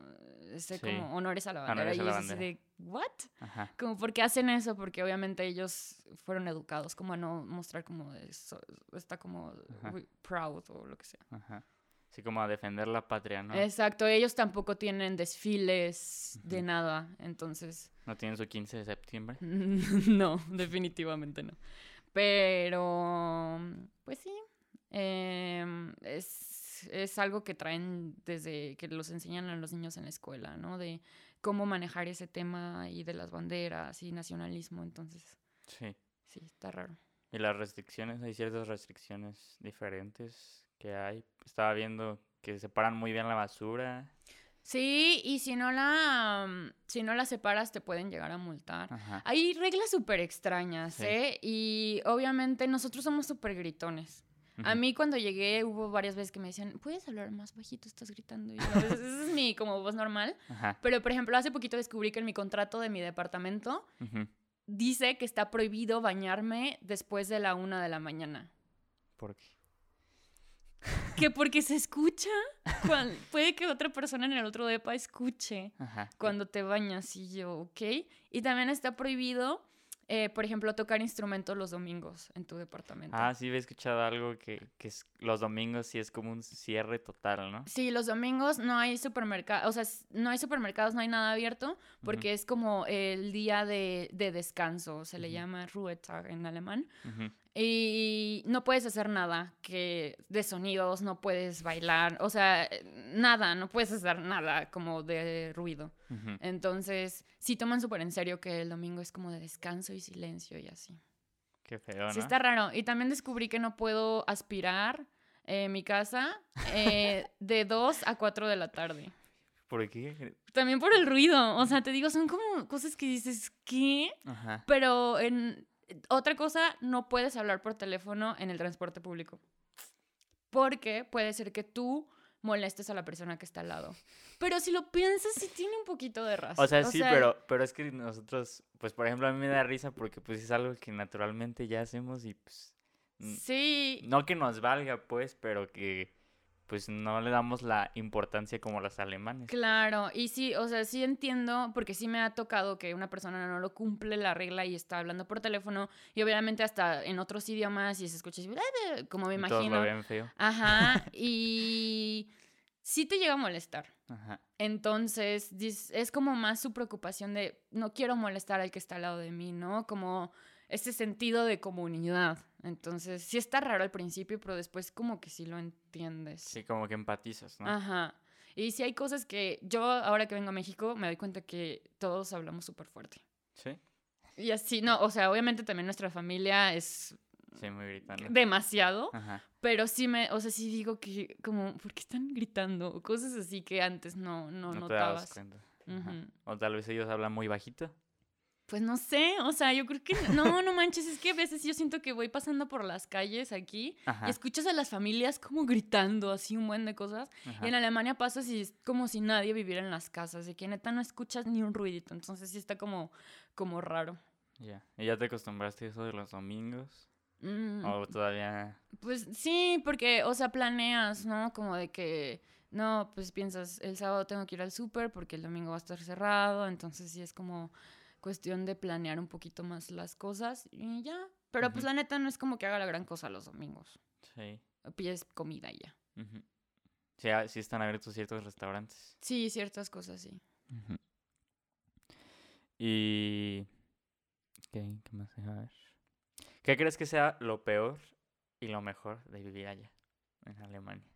este, Sí. como honores a la bandera. Honores y ellos así de, ¿what? Ajá. Como porque hacen eso, porque obviamente ellos fueron educados como a no mostrar como eso, está como Ajá. "We proud o lo que sea. Ajá. Así como a defender la patria, ¿no? Exacto, ellos tampoco tienen desfiles de nada, entonces No tienen su 15 de septiembre. no, definitivamente no. Pero, pues sí, em, es, es algo que traen desde que los enseñan a los niños en la escuela, ¿no? De cómo manejar ese tema y de las banderas y nacionalismo, entonces Sí. sí, está raro. Y las restricciones, hay ciertas restricciones diferentes que hay. Estaba viendo que separan muy bien la basura. Sí, y si no la, mm, si no la separas te pueden llegar a multar. Ajá. Hay reglas súper extrañas, Sí. ¿eh? Y obviamente nosotros somos súper gritones. A mí cuando llegué hubo varias veces que me decían, ¿puedes hablar más bajito? Estás gritando. Y yo, "Pues, esa es mi como voz normal. Ajá. Pero, por ejemplo, hace poquito descubrí que en mi contrato de mi departamento dice que está prohibido bañarme después de la una de la mañana. ¿Por qué? Que porque se escucha. cuan- puede que otra persona en el otro depa escuche Ajá. cuando te bañas y yo, ok. Y también está prohibido, eh, por ejemplo, tocar instrumentos los domingos en tu departamento. Ah, sí, había escuchado algo que, que es- los domingos sí es como un cierre total, ¿no? Sí, los domingos no hay supermercados, o sea, no hay supermercados, no hay nada abierto, porque es como el día de, de descanso, se le llama Ruhetag en alemán. Ujú. Y no puedes hacer nada que de sonidos, no puedes bailar, o sea, eh, nada, no puedes hacer nada como de ruido. Entonces, sí toman súper en serio que el domingo es como de descanso y silencio y así. Qué feo, ¿no? Sí, está raro. Y también descubrí que no puedo aspirar en mi casa eh, de 2 a 4 de la tarde. ¿Por qué? También por el ruido. O sea, te digo, son como cosas que dices, ¿qué? Ajá. Pero en otra cosa, no puedes hablar por teléfono en el transporte público. Porque puede ser que tú molestes a la persona que está al lado. Pero si lo piensas, sí tiene un poquito de razón. O sea, sí, pero, pero es que nosotros, pues por ejemplo, a mí me da risa porque pues es algo que naturalmente ya hacemos y pues... Sí, No que nos valga, pues, pero que pues no le damos la importancia como los alemanes. Claro, y sí, o sea, sí entiendo, porque sí me ha tocado que una persona no lo cumple la regla y está hablando por teléfono, y obviamente hasta en otros idiomas y se escucha así, como me Y Todos imagino. lo ven feo. Ajá, y sí te llega a molestar. Ajá. Entonces, es como más su preocupación de no quiero molestar al que está al lado de mí, ¿no? Como ese sentido de comunidad. Entonces, sí está raro al principio, pero después como que sí lo entiendes. Sí, como que empatizas, ¿no? Ajá. Y sí hay cosas que yo ahora que vengo a México me doy cuenta que todos hablamos súper fuerte. Sí. Y así, no, o sea, obviamente también nuestra familia es Sí, muy gritando. demasiado, Ajá. pero sí me, o sea, sí digo que como, ¿por qué están gritando? Cosas así que antes no, no, No, te dabas notabas. cuenta. Ajá. Ujú. O tal vez ellos hablan muy bajito. Pues no sé, o sea, yo creo que no, no manches, es que a veces yo siento que voy pasando por las calles aquí Ajá. y escuchas a las familias como gritando así un buen de cosas. ajá. Y en Alemania pasa así, es como si nadie viviera en las casas, de que neta no escuchas ni un ruidito, entonces sí está como, como raro. Ya. ¿Y ya te acostumbraste a eso de los domingos? Mm, ¿O todavía...? Pues sí, porque, o sea, planeas, ¿no? Como de que, no, pues piensas, el sábado tengo que ir al súper porque el domingo va a estar cerrado, entonces sí es como cuestión de planear un poquito más las cosas y ya. Pero pues la neta no es como que haga la gran cosa los domingos. Sí. Pides comida y ya. Sí, ah, sí están abiertos ciertos restaurantes. Sí, ciertas cosas sí. Y... ¿Qué, ¿Qué más? Deja ver. ¿Qué crees que sea lo peor y lo mejor de vivir allá, en Alemania?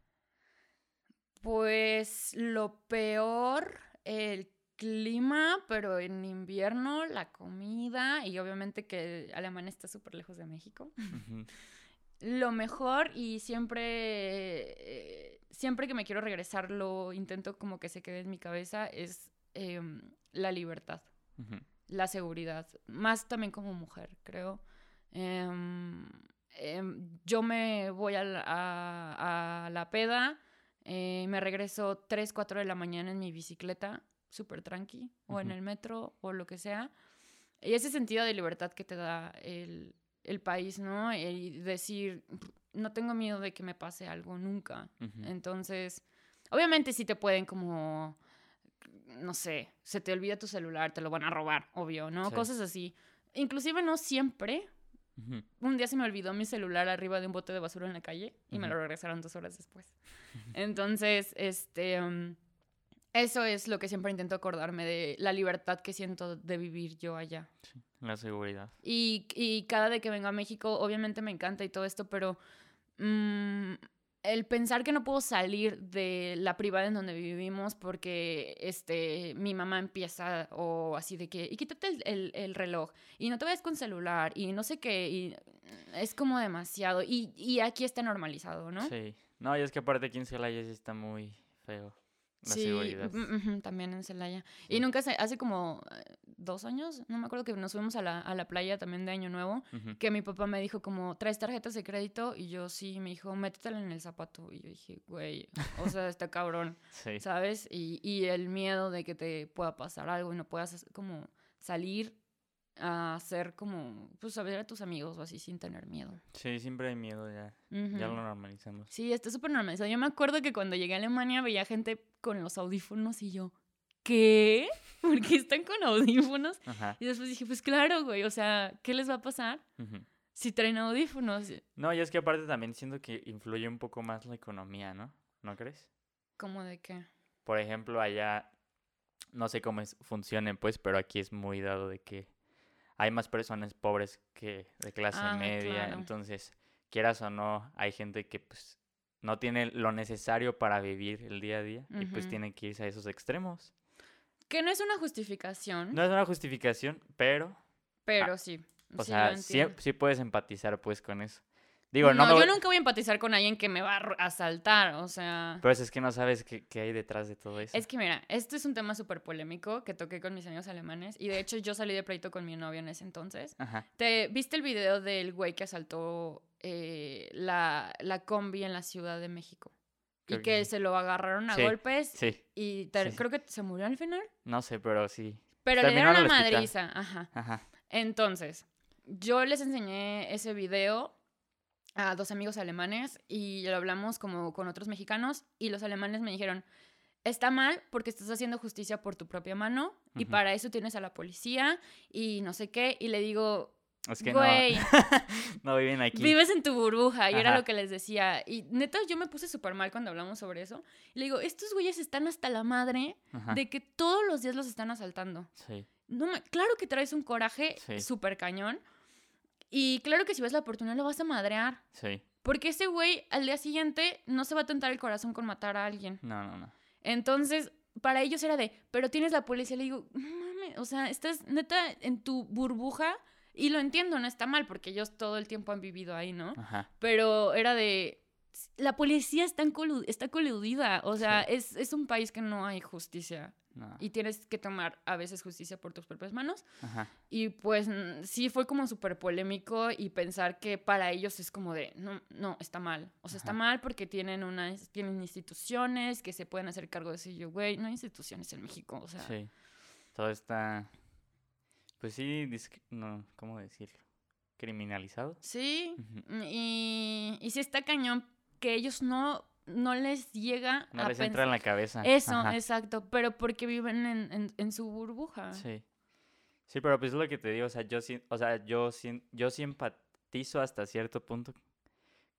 Pues lo peor, el clima, pero en invierno la comida y obviamente que Alemania está súper lejos de México. Lo mejor y siempre, eh, siempre que me quiero regresar lo intento como que se quede en mi cabeza es em, la libertad, la seguridad, más también como mujer, creo. Em, em, yo me voy a la, a- a la peda, eh, me regreso 3, 4 de la mañana en mi bicicleta, súper tranqui, o en el metro, o lo que sea. Y ese sentido de libertad que te da el, el país, ¿no? Y decir, no tengo miedo de que me pase algo nunca. Entonces, obviamente sí te pueden como, no sé, se te olvida tu celular, te lo van a robar, obvio, ¿no? Sí. Cosas así. Inclusive no siempre. Un día se me olvidó mi celular arriba de un bote de basura en la calle y me lo regresaron dos horas después. Entonces, este, um, eso es lo que siempre intento acordarme de la libertad que siento de vivir yo allá. Sí, la seguridad. Y, y cada vez que vengo a México, obviamente me encanta y todo esto, pero mm, el pensar que no puedo salir de la privada en donde vivimos porque este, mi mamá empieza o así de que, y quítate el, el- el reloj, y no te vayas con celular, y no sé qué, y es como demasiado. Y, y aquí está normalizado, ¿no? Sí. No, y es que aparte aquí en Celaya sí está muy feo. La Sí, seguridad. mm, también en Celaya. Y Sí. nunca se, hace como eh, dos años, no me acuerdo que nos fuimos a la, a la playa también de Año Nuevo, que mi papá me dijo como, ¿traes tarjetas de crédito? Y yo sí, me dijo, métetela en el zapato. Y yo dije, güey, o sea, está cabrón, Sí. ¿sabes? Y, y el miedo de que te pueda pasar algo y no puedas as- como salir a hacer como, pues a ver a tus amigos o así sin tener miedo. Sí, siempre hay miedo ya. Ya lo normalizamos. Sí, está súper normalizado. Yo me acuerdo que cuando llegué a Alemania veía gente con los audífonos y yo, ¿qué? ¿Por qué están con audífonos? Ajá. Y después dije, pues claro, güey, o sea, ¿qué les va a pasar si traen audífonos? No, y es que aparte también siento que influye un poco más la economía, ¿no? ¿No crees? ¿Cómo de qué? Por ejemplo, allá, no sé cómo es, funcione, pues, pero aquí es muy dado de que hay más personas pobres que de clase Ah, media. claro. Entonces, quieras o no, hay gente que pues no tiene lo necesario para vivir el día a día y pues tiene que irse a esos extremos. Que no es una justificación, No es una justificación, pero, pero sí. o sí sea, sí, sí puedes empatizar pues con eso. Digo, no, no, me yo nunca voy a empatizar con alguien que me va a asaltar, o sea... Pero es que no sabes qué, qué hay detrás de todo eso. Es que mira, esto es un tema súper polémico que toqué con mis amigos alemanes y de hecho yo salí de pleito con mi novio en ese entonces. Ajá. ¿Te viste el video del güey que asaltó eh, la, la combi en la Ciudad de México? Creo y que se lo agarraron a Sí, golpes Sí, y sí, creo que se murió al final. no sé, pero sí. Pero le dieron una madriza, ajá. Ajá. Entonces, yo les enseñé ese video a dos amigos alemanes y lo hablamos como con otros mexicanos y los alemanes me dijeron, está mal porque estás haciendo justicia por tu propia mano y para eso tienes a la policía y no sé qué. Y le digo, Es que güey, no, no viven aquí. vives en tu burbuja y era lo que les decía. Y neta, yo me puse súper mal cuando hablamos sobre eso. Y le digo, estos güeyes están hasta la madre Ajá. de que todos los días los están asaltando. Sí. No me- claro que traes un coraje Sí. súper cañón. Y claro que si ves la oportunidad lo vas a madrear. Sí. Porque ese güey al día siguiente no se va a tentar el corazón con matar a alguien. No, no, no. Entonces, para ellos era de, pero tienes la policía. Le digo, mames, o sea, estás neta en tu burbuja. Y lo entiendo, no está mal, porque ellos todo el tiempo han vivido ahí, ¿no? Ajá. Pero era de, la policía está, en colu- está coludida. O sea, Sí. es, es un país que no hay justicia. No. y tienes que tomar a veces justicia por tus propias manos. Ajá. Y pues mm, sí fue como súper polémico y pensar que para ellos es como de, no, no, está mal. O sea, está mal porque tienen, una, tienen instituciones que se pueden hacer cargo de eso. Y yo, güey, no hay instituciones en México. O sea, Sí. Todo está. Pues sí, no, ¿cómo decirlo? Criminalizado. sí. Ujú. Y, y sí está cañón que ellos no, no les llega No a les entra en la cabeza. Eso, Ajá. exacto, pero porque viven en, en- en su burbuja. Sí. Sí, pero pues es lo que te digo, o sea, yo sí, o sea, yo sí, yo sí empatizo hasta cierto punto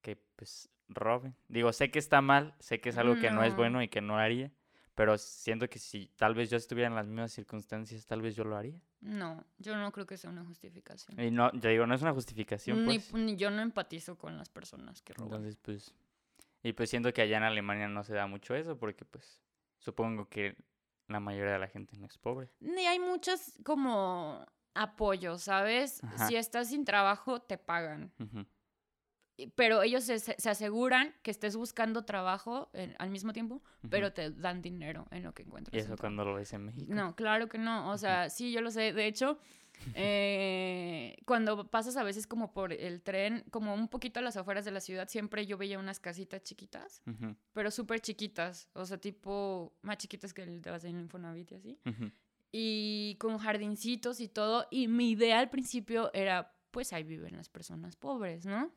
que pues roben. Digo, sé que está mal, sé que es algo que no es No. bueno y que no haría, pero siento que si tal vez yo estuviera en las mismas circunstancias, tal vez yo lo haría. No, yo no creo que sea una justificación. Y no, yo digo, no es una justificación, Ni, pues. ni yo no empatizo con las personas que roban. Entonces, pues, y pues siento que allá en Alemania no se da mucho eso, porque pues supongo que la mayoría de la gente no es pobre. Ni hay muchos como apoyos, ¿sabes? Ajá. Si estás sin trabajo, te pagan. Y- Pero ellos se, se- se aseguran que estés buscando trabajo en- al mismo tiempo, pero te dan dinero en lo que encuentras. Y eso cuando lo ves en México. No, claro que no. O sea, sí, yo lo sé. De hecho, eh, cuando pasas a veces como por el tren, como un poquito a las afueras de la ciudad, siempre yo veía unas casitas chiquitas, pero súper chiquitas. O sea, tipo más chiquitas que el de las en Infonavit y así. Y con jardincitos y todo. Y mi idea al principio era, pues ahí viven las personas pobres, ¿no?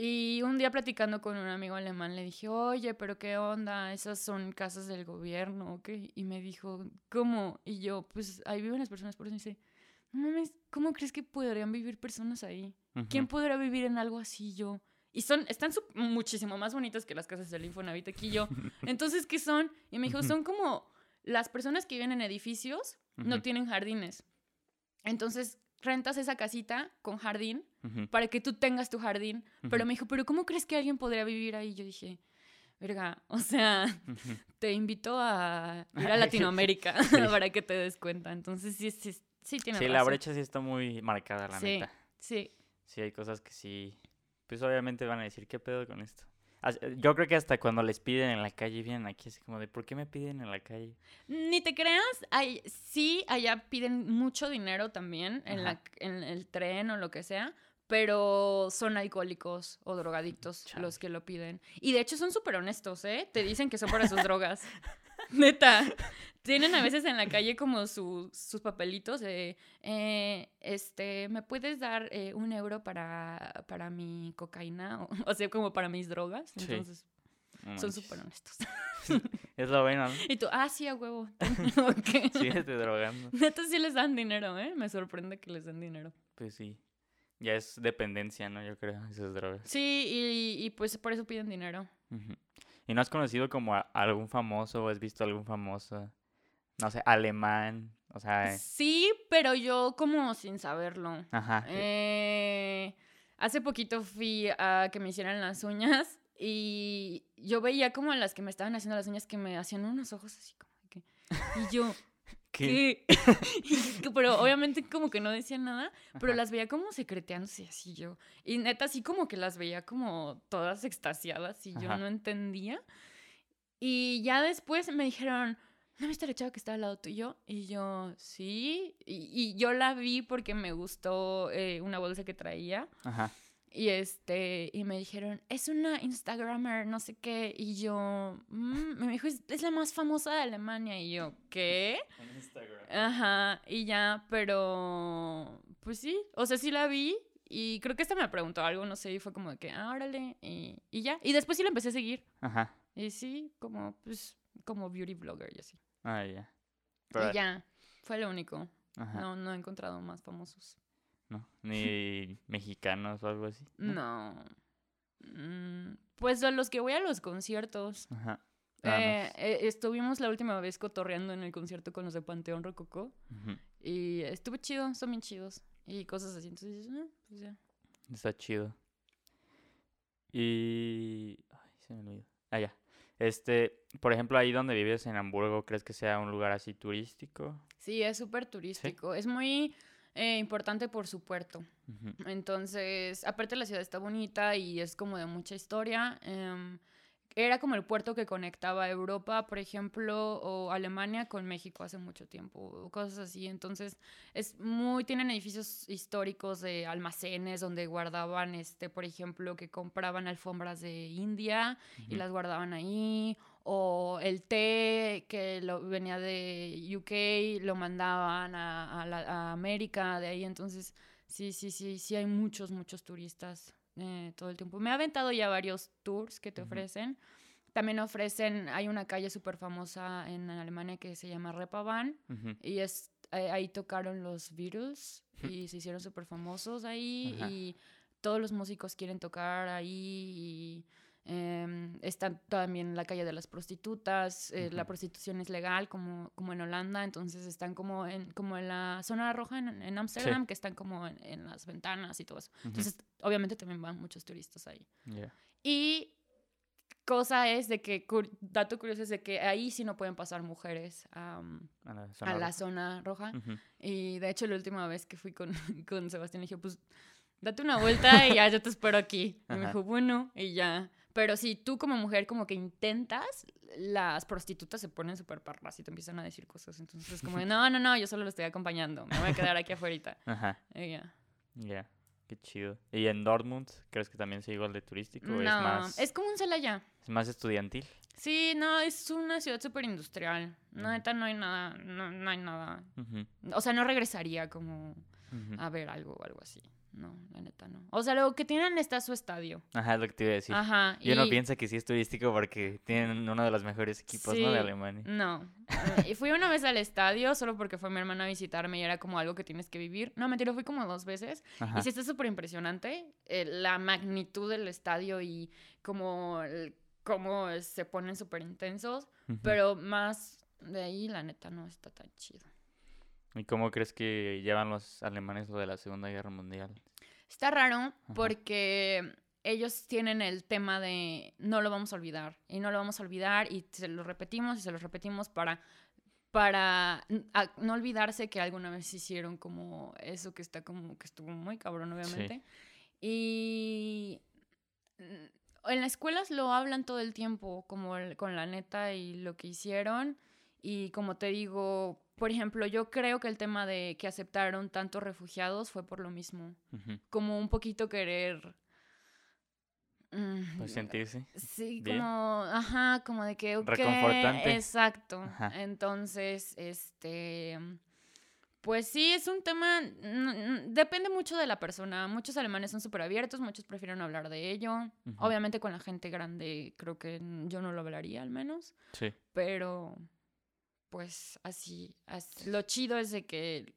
Y un día platicando con un amigo alemán le dije, oye, pero qué onda, esas son casas del gobierno, ¿ok? Y me dijo, ¿cómo? Y yo, pues ahí viven las personas, por eso dice, no mames, ¿cómo crees que podrían vivir personas ahí? ¿Quién Ujú. podrá vivir en algo así yo? Y son, están muchísimo más bonitas que las casas del Infonavit aquí yo. Entonces, ¿qué son? Y me dijo, son como las personas que viven en edificios, no Ujú. tienen jardines. Entonces, rentas esa casita con jardín para que tú tengas tu jardín. Pero me dijo, ¿pero cómo crees que alguien podría vivir ahí? Yo dije, verga, o sea, te invito a ir a Latinoamérica para que te des cuenta. Entonces, sí, sí, sí tiene Sí, la brecha sí está muy marcada, la Sí. neta. Sí, Sí, hay cosas que sí. Pues obviamente van a decir, ¿qué pedo con esto? As- Yo creo que hasta cuando les piden en la calle, vienen aquí así como de, ¿por qué me piden en la calle? Ni te creas, hay, sí, allá piden mucho dinero también en, la, en el tren o lo que sea, pero son alcohólicos o drogadictos Chale. los que lo piden. Y de hecho son súper honestos, ¿eh? Te dicen que son para sus drogas. Neta. Tienen a veces en la calle como su- sus papelitos de, eh, este, ¿me puedes dar eh, un euro para, para mi cocaína? O, o sea, como para mis drogas. Sí. Entonces, son súper honestos. Es lo bueno, ¿no? Y tú, ah, sí, a huevo. Ok. Síguete drogando. Neta sí les dan dinero, ¿eh? Me sorprende que les den dinero. Pues sí. Ya es dependencia, ¿no? Yo creo, esas drogas. Sí, y, y pues por eso piden dinero. Ujú. ¿Y no has conocido como a algún famoso o has visto algún famoso? No sé, alemán. O sea, eh, Sí, pero yo como sin saberlo. ajá. Eh, hace poquito fui a que me hicieran las uñas y yo veía como a las que me estaban haciendo las uñas que me hacían unos ojos así como que... Y yo, ¿Qué? pero obviamente como que no decían nada, pero Ajá. las veía como secreteándose así yo. Y neta así como que las veía como todas extasiadas y yo no entendía. Y ya después me dijeron, ¿no viste la chava que está al lado tuyo? Y yo, sí. Y, y yo la vi porque me gustó eh, una bolsa que traía. Ajá. Y este, y me dijeron, es una Instagramer, no sé qué. Y yo, "Mm", me dijo, es, es la más famosa de Alemania. Y yo, ¿qué? En Instagram. Ajá, y ya, pero pues sí, o sea, sí la vi y creo que esta me preguntó algo, no sé, y fue como de que, ah, órale, y, y ya. Y después sí la empecé a seguir. Ajá. Y sí, como, pues, como beauty blogger y así. Ah, ya. Pero, y ya, fue lo único. Ajá. No, no he encontrado más famosos. No, ni mexicanos o algo así. No. Mm, pues a los que voy a los conciertos. Ajá. Nada Eh, eh, estuvimos la última vez cotorreando en el concierto con los de Panteón Rococó. Ujú. Y estuvo chido, son bien chidos. Y cosas así. Entonces, dices, "Ah, pues ya. Está chido. Y. Ay, se me olvidó. Ah, ya. Este, por ejemplo, ahí donde vives en Hamburgo, ¿crees que sea un lugar así turístico? Sí, es súper turístico. Es muy eh, importante por su puerto. Ujú. Entonces, aparte la ciudad está bonita y es como de mucha historia. em, era como el puerto que conectaba Europa, por ejemplo, o Alemania con México hace mucho tiempo, o cosas así. Entonces, es muy, tienen edificios históricos de almacenes donde guardaban, este, por ejemplo, que compraban alfombras de India y Ujú. las guardaban ahí, o el té que lo, venía de UK, lo mandaban a, a la- a América, de ahí. Entonces, sí, sí, sí, sí hay muchos, muchos turistas eh, todo el tiempo. Me ha aventado ya varios tours que te Ujú. ofrecen. También ofrecen, hay una calle súper famosa en Alemania que se llama Reeperbahn Ujú. y es, eh, ahí tocaron los Beatles y se hicieron súper famosos ahí Ajá. y todos los músicos quieren tocar ahí y em, está también la calle de las prostitutas, eh, la Ujú. prostitución es legal como, como en Holanda, entonces están como en, como en la zona roja en Ámsterdam, que están como en, en las ventanas y todo eso. Ujú. Entonces, obviamente también van muchos turistas ahí. Ya. Y cosa es de que, dato curioso es de que ahí sí no pueden pasar mujeres am, A la a zona la roja. zona roja. Ujú. Y de hecho, la última vez que fui con, con Sebastián, le dije, pues, date una vuelta y ya yo te espero aquí. Y me dijo, bueno, y ya. Pero si tú como mujer como que intentas, las prostitutas se ponen súper parras y te empiezan a decir cosas. Entonces es como, de, no, no, no, yo solo lo estoy acompañando. Me voy a quedar aquí afuera. Ajá. Ya. Qué chido. ¿Y en Dortmund crees que también sea igual de turístico? No, es más, es como un Celaya. es más estudiantil? Sí, no, es una ciudad súper industrial. No, neta, no hay nada, no, no hay nada. O sea, no regresaría como a ver algo o algo así. No, la neta no. O sea, lo que tienen está su estadio. Ajá, lo que te iba a decir. Ajá. Y uno y- piensa que sí es turístico porque tienen uno de los mejores equipos, ¿no? De Alemania. No. Y fui una vez al estadio solo porque fue mi hermana a visitarme y era como algo que tienes que vivir. No, mentira, fui como dos veces. Ajá. Y sí está súper impresionante eh, la magnitud del estadio y como, cómo se ponen súper intensos. Pero más de ahí, la neta, no está tan chido. ¿Y cómo crees que llevan los alemanes lo de la Segunda Guerra Mundial? Está raro porque ellos tienen el tema de no lo vamos a olvidar y no lo vamos a olvidar y se lo repetimos y se lo repetimos para para no olvidarse que alguna vez hicieron como eso que está como que estuvo muy cabrón obviamente. Y en las escuelas lo hablan todo el tiempo como el- con la neta y lo que hicieron y como te digo por ejemplo yo creo que el tema de que aceptaron tantos refugiados fue por lo mismo como un poquito querer. mm, Pues sentirse. Sí, bien. como, ajá, como de que, Reconfortante. exacto. Ajá. Entonces, este, pues sí, es un tema, mm, mm, depende mucho de la persona. Muchos alemanes son súper abiertos, muchos prefieren hablar de ello. Obviamente con la gente grande creo que mm, yo no lo hablaría al menos, Sí. pero pues así, as- lo chido es de que,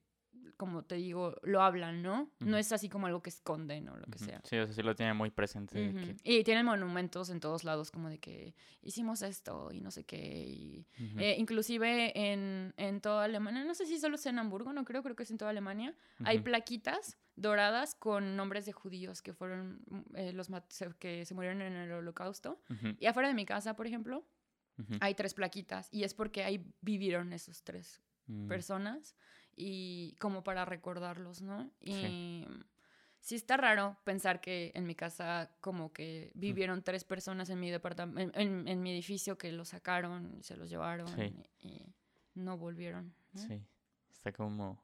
como te digo, lo hablan, ¿no? No es así como algo que esconden o lo que sea. Sí, o sea, sí lo tiene muy presente. que- Y tienen monumentos en todos lados como de que hicimos esto y no sé qué. y- eh, inclusive en, en toda Alemania, no sé si solo es en Hamburgo, no creo, creo que es en toda Alemania, hay plaquitas doradas con nombres de judíos que fueron eh, los que se murieron en el holocausto. Y afuera de mi casa, por ejemplo, Hay tres plaquitas y es porque ahí vivieron esos tres Mm. personas y como para recordarlos, ¿no? Y Sí. sí está raro pensar que en mi casa como que vivieron tres personas en mi departamento, en, en- en mi edificio que los sacaron, se los llevaron Sí. y, y no volvieron. ¿no? Sí. Está como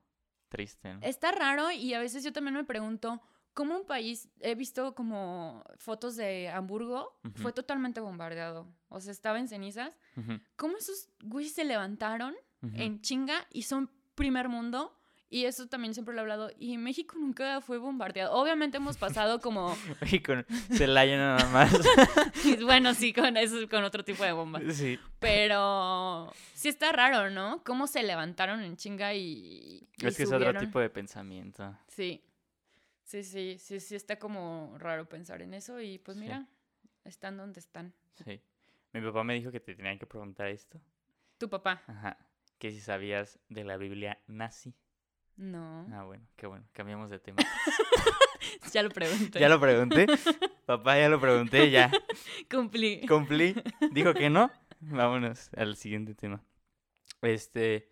triste, ¿no? Está raro y a veces yo también me pregunto cómo un país, he visto como fotos de Hamburgo, fue totalmente bombardeado, o sea, estaba en cenizas, Ujú. cómo esos güeyes se levantaron Ujú. en chinga y son primer mundo. Y eso también siempre lo he hablado. Y México nunca fue bombardeado. Obviamente hemos pasado como, Y con Celaya nada más. bueno, sí, con eso, con otro tipo de bombas. sí. Pero sí está raro, ¿no? Cómo se levantaron en chinga y, y Es que es otro tipo de pensamiento. Sí, sí, sí, sí, sí está como raro pensar en eso. Y pues Sí. mira, están donde están. Sí. Mi papá me dijo que te tenían que preguntar esto. Tu papá, Ajá. Que si sabías de la Biblia nazi. no. Ah, bueno, qué bueno. Cambiamos de tema. Ya lo pregunté. ya lo pregunté. Papá, ya lo pregunté, ya. cumplí. Cumplí. Dijo que no. Vámonos al siguiente tema. Este.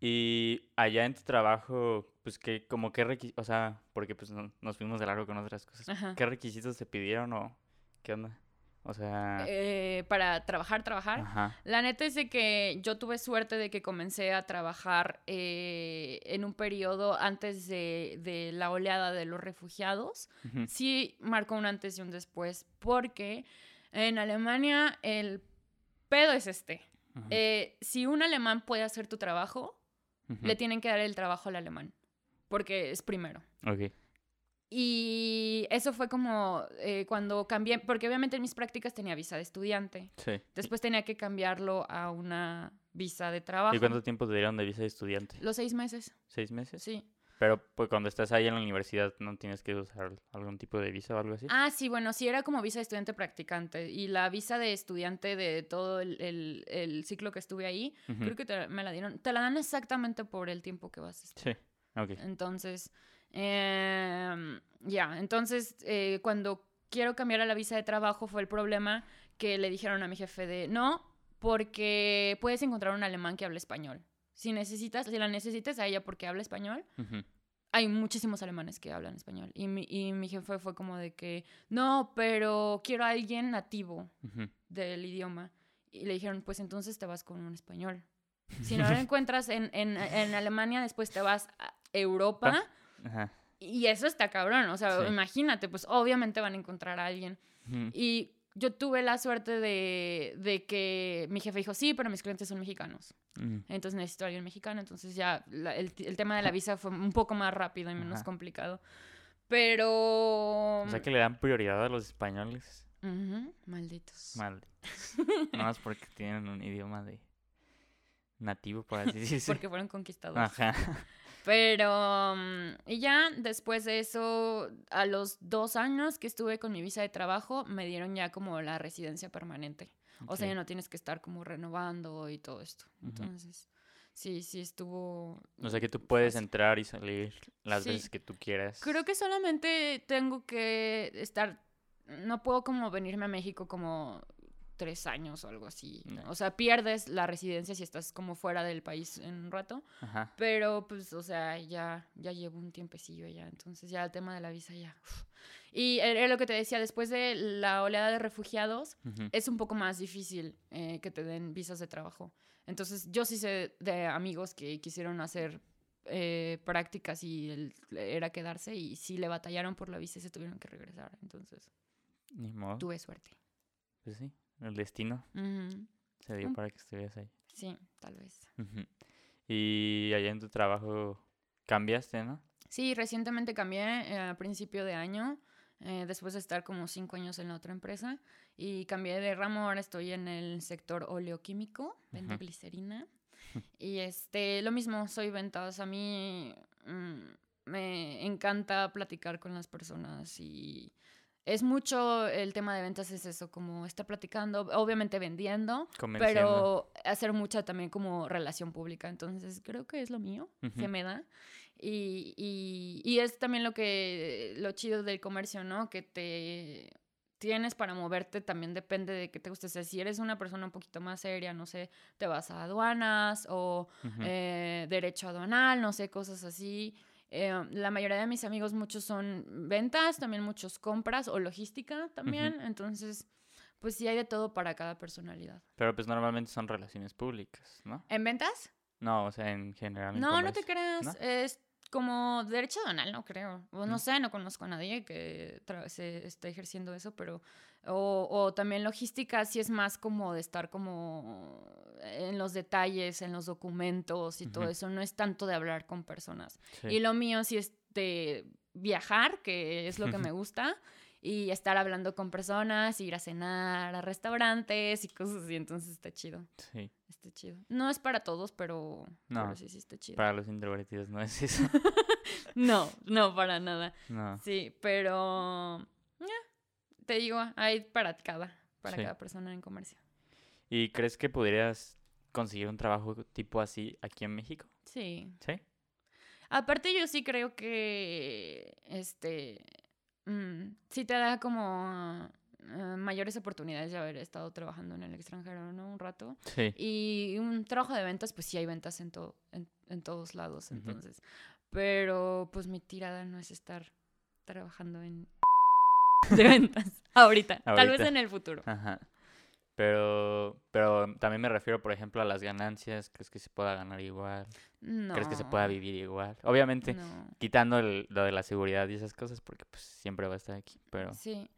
Y allá en tu trabajo, pues que, como qué requisitos, o sea, porque pues no- nos fuimos de largo con otras cosas. Ajá. ¿Qué requisitos te pidieron o qué onda? O sea, eh, para trabajar, trabajar. ajá. La neta es de que yo tuve suerte de que comencé a trabajar eh, en un periodo antes de, de la oleada de los refugiados. ujú, Sí marcó un antes y un después, porque en Alemania el pedo es este. Eh, si un alemán puede hacer tu trabajo, le tienen que dar el trabajo al alemán, porque es primero. Ok. Y eso fue como eh, cuando cambié, porque obviamente en mis prácticas tenía visa de estudiante. Sí. Después tenía que cambiarlo a una visa de trabajo. ¿Y cuánto tiempo te dieron de visa de estudiante? Los seis meses, ¿Seis meses? sí. Pero pues cuando estás ahí en la universidad no tienes que usar algún tipo de visa o algo así. Ah, sí, bueno, sí era como visa de estudiante practicante. Y la visa de estudiante de todo el, el- el ciclo que estuve ahí, creo que te, me la dieron. Te la dan exactamente por el tiempo que vas a estar. Sí. Ok. Entonces, em, ya, entonces eh, cuando quiero cambiar a la visa de trabajo fue el problema que le dijeron a mi jefe de no, porque puedes encontrar un alemán que hable español. Si necesitas, si la necesitas a ella porque habla español, hay muchísimos alemanes que hablan español. Y mi, y mi jefe fue como de que, no, pero quiero a alguien nativo del idioma. Y le dijeron, pues entonces te vas con un español. Si no lo encuentras en, en, en Alemania, después te vas a Europa. Ajá. Y eso está cabrón. O sea, Sí. imagínate, pues obviamente van a encontrar a alguien. Y yo tuve la suerte de, de que mi jefe dijo, sí, pero mis clientes son mexicanos. ujú. Entonces necesito a alguien mexicano. Entonces ya la- el, el tema de la visa fue un poco más rápido y menos Ajá. complicado. Pero... O sea que le dan prioridad a los españoles. Ujú, malditos. Malditos. Nada más porque tienen un idioma de nativo, por así decirse. Porque fueron conquistadores. Ajá. Pero, mm, y ya después de eso, a los dos años que estuve con mi visa de trabajo, me dieron ya como la residencia permanente. O sea, ya no tienes que estar como renovando y todo esto. Entonces, sí, sí estuvo... O sea que tú puedes fácil. entrar y salir las Sí. veces que tú quieras. Creo que solamente tengo que estar... No puedo como venirme a México como tres años o algo así. No. O sea, pierdes la residencia si estás como fuera del país en un rato. Ajá. Pero, pues, o sea, ya, ya llevo un tiempecillo ya. Entonces, ya el tema de la visa ya. uf. Y era lo que te decía, después de la oleada de refugiados, es un poco más difícil eh, que te den visas de trabajo. Entonces, yo sí sé de amigos que quisieron hacer eh, prácticas y el- era quedarse y sí le batallaron por la visa y se tuvieron que regresar. Entonces, Ni modo. tuve suerte. Pues sí. El destino se dio Mm. para que estuvieras ahí. Sí, tal vez. Y allá en tu trabajo cambiaste, ¿no? Sí, recientemente cambié eh, a principio de año, eh, después de estar como cinco años en la otra empresa, y cambié de ramo, ahora estoy en el sector oleoquímico, Ujú. glicerina, y este, lo mismo, soy ventas, a mí mm, me encanta platicar con las personas y... Es mucho el tema de ventas, es eso, como estar platicando, obviamente vendiendo, pero hacer mucha también como relación pública. Entonces, creo que es lo mío, Ujú. me da. Y, y, y es también lo que, lo chido del comercio, ¿no? Que te tienes para moverte también depende de qué te guste. O sea, si eres una persona un poquito más seria, no sé, te vas a aduanas o eh, derecho aduanal, no sé, cosas así. Eh, la mayoría de mis amigos, muchos son ventas, también muchos compras o logística también. Entonces, pues sí hay de todo para cada personalidad. Pero pues normalmente son relaciones públicas, ¿no? ¿En ventas? No, o sea, en general. en No, no te creas. ¿no? Es como derecho aduanal, no creo. O no Mm. sé, no conozco a nadie que se esté ejerciendo eso, pero. O, o también logística, sí es más como de estar como en los detalles, en los documentos y todo eso. No es tanto de hablar con personas. Sí. Y lo mío sí es de viajar, que es lo que me gusta. Y estar hablando con personas, ir a cenar a restaurantes y cosas así. Entonces está chido. Sí. Está chido. No es para todos, pero, No. pero sí, sí está chido. Para los introvertidos no es eso. No, no, para nada. No. Sí, pero te digo, hay para cada, para Sí. cada persona en comercio. ¿Y crees que podrías conseguir un trabajo tipo así aquí en México? Sí. ¿Sí? Aparte yo sí creo que este mm, sí te da como eh, mayores oportunidades de haber estado trabajando en el extranjero, ¿no? Un rato. Sí. Y un trabajo de ventas, pues sí hay ventas en todo, en, en todos lados, entonces. Pero pues mi tirada no es estar trabajando en de ventas. Ahorita, tal vez en el futuro. Ajá. Pero, pero también me refiero, por ejemplo, a las ganancias. ¿Crees que se pueda ganar igual? No. ¿Crees que se pueda vivir igual? Obviamente, No. quitando el- lo de la seguridad y esas cosas, porque pues siempre va a estar aquí. Pero, Sí.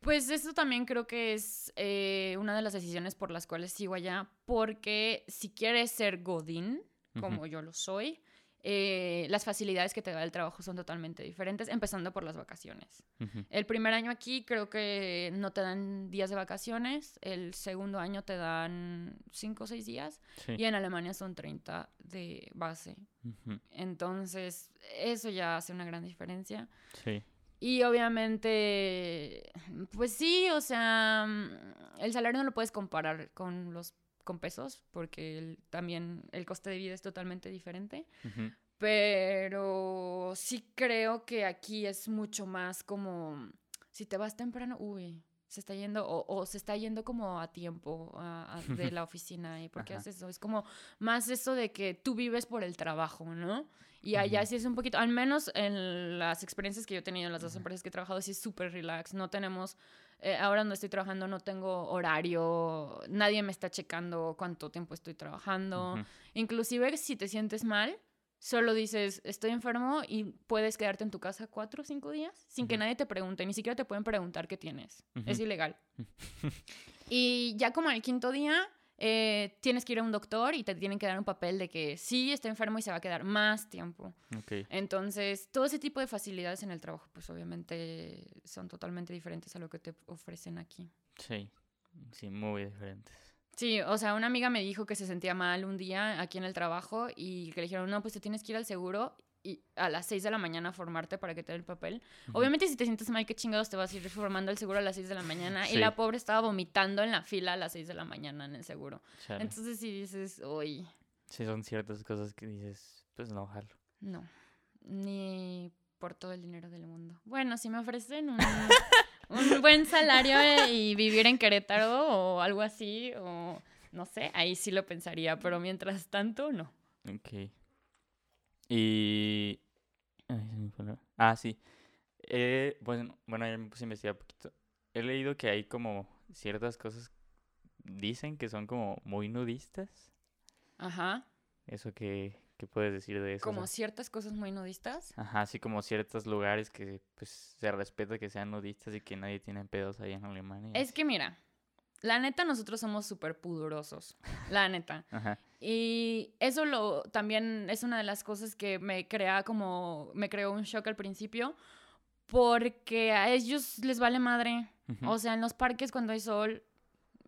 Pues eso también creo que es eh, una de las decisiones por las cuales sigo allá, porque si quieres ser Godín, como yo lo soy, eh, las facilidades que te da el trabajo son totalmente diferentes, empezando por las vacaciones. ujú, El primer año aquí creo que no te dan días de vacaciones, el segundo año te dan 5 o 6 días sí, y en Alemania son 30 de base. ujú, Entonces, eso ya hace una gran diferencia. sí, Y obviamente, pues sí, o sea, el salario no lo puedes comparar con los con pesos, porque el- también el coste de vida es totalmente diferente. ujú, Pero sí creo que aquí es mucho más como, si te vas temprano, uy, se está yendo, o, o se está yendo como a tiempo a- a- de la oficina. ¿Y por qué haces eso? Es como más eso de que tú vives por el trabajo, ¿no? Y allá sí es un poquito, al menos en las experiencias que yo he tenido en las dos empresas que he trabajado, sí es súper relax. No tenemos, eh, ahora donde estoy trabajando no tengo horario, nadie me está checando cuánto tiempo estoy trabajando. ujú, Inclusive si te sientes mal, solo dices, estoy enfermo y puedes quedarte en tu casa cuatro o cinco días sin que nadie te pregunte, ni siquiera te pueden preguntar qué tienes. Es ilegal. y ya como al quinto día, eh, tienes que ir a un doctor y te tienen que dar un papel de que sí está enfermo y se va a quedar más tiempo. Entonces, todo ese tipo de facilidades en el trabajo, pues obviamente son totalmente diferentes a lo que te ofrecen aquí. sí, sí, muy diferentes. Sí, o sea, una amiga me dijo que se sentía mal un día aquí en el trabajo y que le dijeron, no, pues te tienes que ir al seguro y a las 6 de la mañana formarte para que te den el papel. Obviamente si te sientes mal, qué chingados te vas a ir formando al seguro a las 6 de la mañana. Sí. Y la pobre estaba vomitando en la fila a las 6 de la mañana en el seguro. chale. Entonces si dices, uy, Sí, son ciertas cosas que dices, pues no, jalo. no, ni por todo el dinero del mundo. Bueno, si me ofrecen un, un buen salario y vivir en Querétaro o algo así, o no sé, ahí sí lo pensaría, pero mientras tanto, no. Ok. Y... Ah, sí. Eh, bueno, bueno, ya me puse a investigar un poquito. He leído que hay como ciertas cosas, dicen que son como muy nudistas. Ajá. ¿Eso que qué puedes decir de eso? O Como sea, ciertas cosas muy nudistas. Ajá, así como ciertos lugares que pues se respeta que sean nudistas y que nadie tiene pedos ahí en Alemania. Es que mira, la neta nosotros somos súper pudorosos, la neta. Ajá, Y eso lo también es una de las cosas que me crea como, me creó un shock al principio, porque a ellos les vale madre. O sea, en los parques cuando hay sol,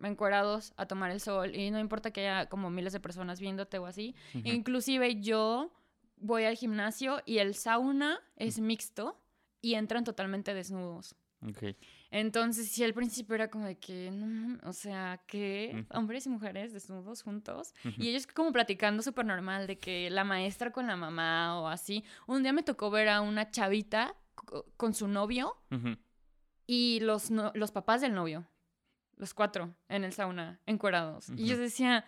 encuerados a tomar el sol y no importa que haya como miles de personas viéndote o así. ujú, Inclusive yo voy al gimnasio y el sauna es mixto y entran totalmente desnudos. ok, Entonces, sí, al principio era como de que, no, o sea, que hombres y mujeres desnudos juntos. Y ellos como platicando súper normal de que la maestra con la mamá o así. Un día me tocó ver a una chavita co- con su novio y los, no- los papás del novio. Los cuatro en el sauna, encuerados. Y yo decía,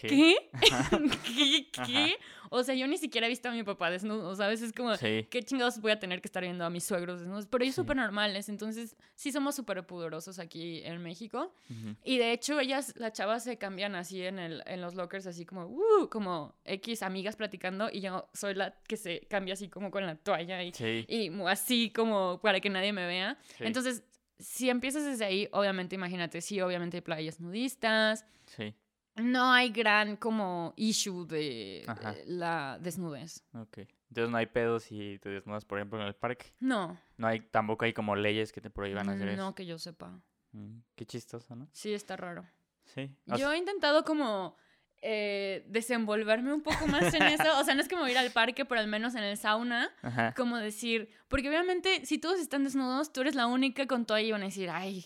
¿Qué? ¿qué? ¿Qué? O sea, yo ni siquiera he visto a mi papá desnudo, ¿sabes? Es como, Sí, ¿qué chingados voy a tener que estar viendo a mis suegros desnudos? Pero ellos Sí. súper normales, entonces sí somos súper pudorosos aquí en México. ujú, Y de hecho, ellas, las chavas se cambian así en, el, en los lockers, así como, uh, como X amigas platicando, y yo soy la que se cambia así como con la toalla y, sí, y así como para que nadie me vea. Entonces, si empiezas desde ahí, obviamente, imagínate, sí, obviamente hay playas nudistas, sí, no hay gran como issue de Ajá. eh, la desnudez. ok. Entonces no hay pedos si te desnudas, por ejemplo, en el parque. No, No hay, tampoco hay como leyes que te prohíban hacer eso. no que yo sepa. Mm, Qué chistoso, ¿no? Sí, está raro. Sí. o Yo he intentado como eh, desenvolverme un poco más en eso. O sea, no es que me voy a ir al parque, pero al menos en el sauna. Ajá. Como decir, porque obviamente si todos están desnudos, tú eres la única con toalla y van a decir, ay.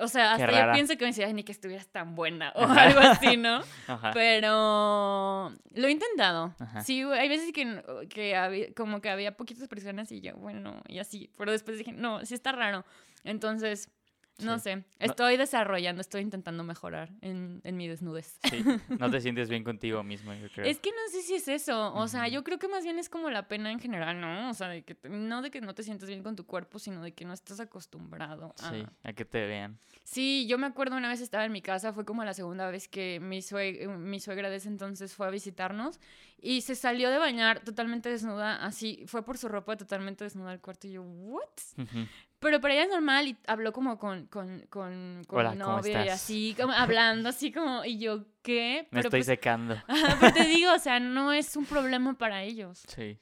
O sea, hasta yo pienso que van a decir, ay, ni que estuvieras tan buena o Ajá. algo así, ¿no? Ajá. Pero lo he intentado. Ajá. Sí, hay veces que, que había, como que había poquitas personas y yo, bueno, y así. Pero después dije, no, sí está raro. Entonces, No Sí. sé, estoy desarrollando, estoy intentando mejorar en, en mi desnudez. Sí, no te sientes bien contigo mismo, yo creo. Es que no sé si es eso, o sea, yo creo que más bien es como la pena en general, ¿no? O sea, de que no de que no te sientes bien con tu cuerpo, sino de que no estás acostumbrado a... Sí, a que te vean. Sí, yo me acuerdo una vez estaba en mi casa, fue como la segunda vez que mi, sue- mi suegra de ese entonces fue a visitarnos y se salió de bañar totalmente desnuda, así, fue por su ropa totalmente desnuda al cuarto y yo, ¿what? Ujú. Pero para ella es normal y habló como con, con, con, con Hola, mi ¿cómo novio y así, como hablando así como, y yo, ¿qué? Me estoy pues, secando. Pero te digo, o sea, no es un problema para ellos. Sí.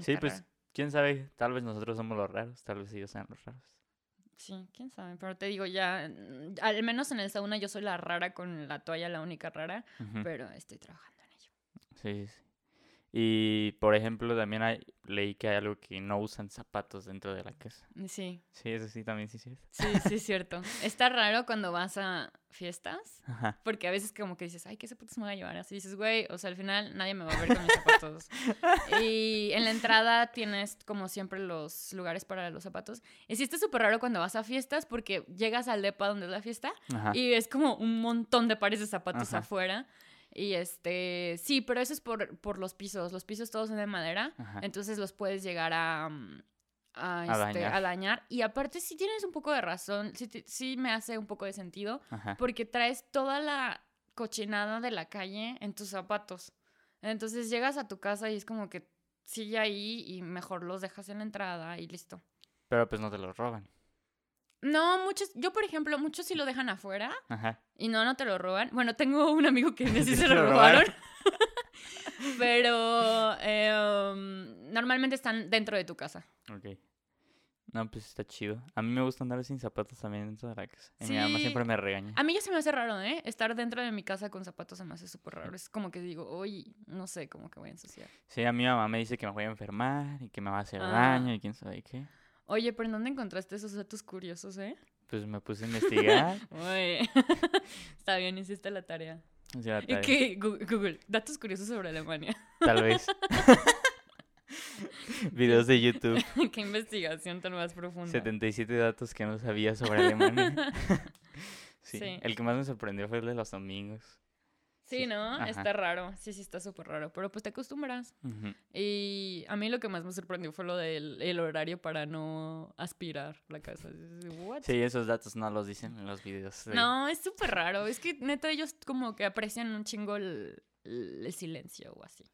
Sí, Está pues, quién sabe, tal vez nosotros somos los raros, tal vez ellos sean los raros. Sí, quién sabe, pero te digo, ya, mm, al menos en el sauna yo soy la rara con la toalla, la única rara, pero estoy trabajando en ello. Sí, sí. Y, por ejemplo, también hay, leí que hay algo que no usan zapatos dentro de la casa. Sí, Sí, eso sí, también sí es cierto. sí, sí, es cierto. Está raro cuando vas a fiestas, Ajá. porque a veces como que dices, ay, ¿qué zapatos me voy a llevar? Así dices, güey, o sea, al final nadie me va a ver con mis zapatos. y en la entrada tienes, como siempre, los lugares para los zapatos. Y sí está súper raro cuando vas a fiestas, porque llegas al depa donde es la fiesta Ajá. Y es como un montón de pares de zapatos Ajá. afuera. Y este, sí, pero eso es por, por los pisos. Los pisos todos son de madera. Ajá. Entonces los puedes llegar a, mm, A este, dañar. a dañar. Y aparte sí tienes un poco de razón. Sí, te- sí me hace un poco de sentido. Ajá. Porque traes toda la cochinada de la calle en tus zapatos. Entonces llegas a tu casa y es como que sigue ahí y mejor los dejas en la entrada y listo. Pero pues no te los roban. No, muchos, yo por ejemplo, muchos sí lo dejan afuera. Ajá. Y no, no te lo roban. Bueno, tengo un amigo que sí se lo robaron. Pero eh, um, normalmente están dentro de tu casa. Ok. No, pues está chido. A mí me gusta andar sin zapatos también dentro de la casa. Y mi mamá siempre me regaña. A mí ya se me hace raro, ¿eh? Estar dentro de mi casa con zapatos se me hace súper raro. Es como que digo, oye, no sé, como que voy a ensuciar. Sí, a mi mamá me dice que me voy a enfermar y que me va a hacer Ah. daño y quién sabe qué. Oye, pero ¿en dónde encontraste esos datos curiosos, eh? Pues me puse a investigar. Uy. Está bien, hiciste la tarea. o sea, ¿Y qué? Google, datos curiosos sobre Alemania. tal vez. Videos de YouTube. qué investigación tan más profunda. 77 datos que no sabía sobre Alemania. sí. Sí. El que más me sorprendió fue el de los domingos. Sí, ¿no? ajá. Está raro. Sí, sí, está súper raro. Pero pues te acostumbras. Y a mí lo que más me sorprendió fue lo del el horario para no aspirar la casa. ¿What? Sí, esos datos no los dicen en los videos. de- No, es súper raro. Es que neta ellos como que aprecian un chingo el, el- silencio o así.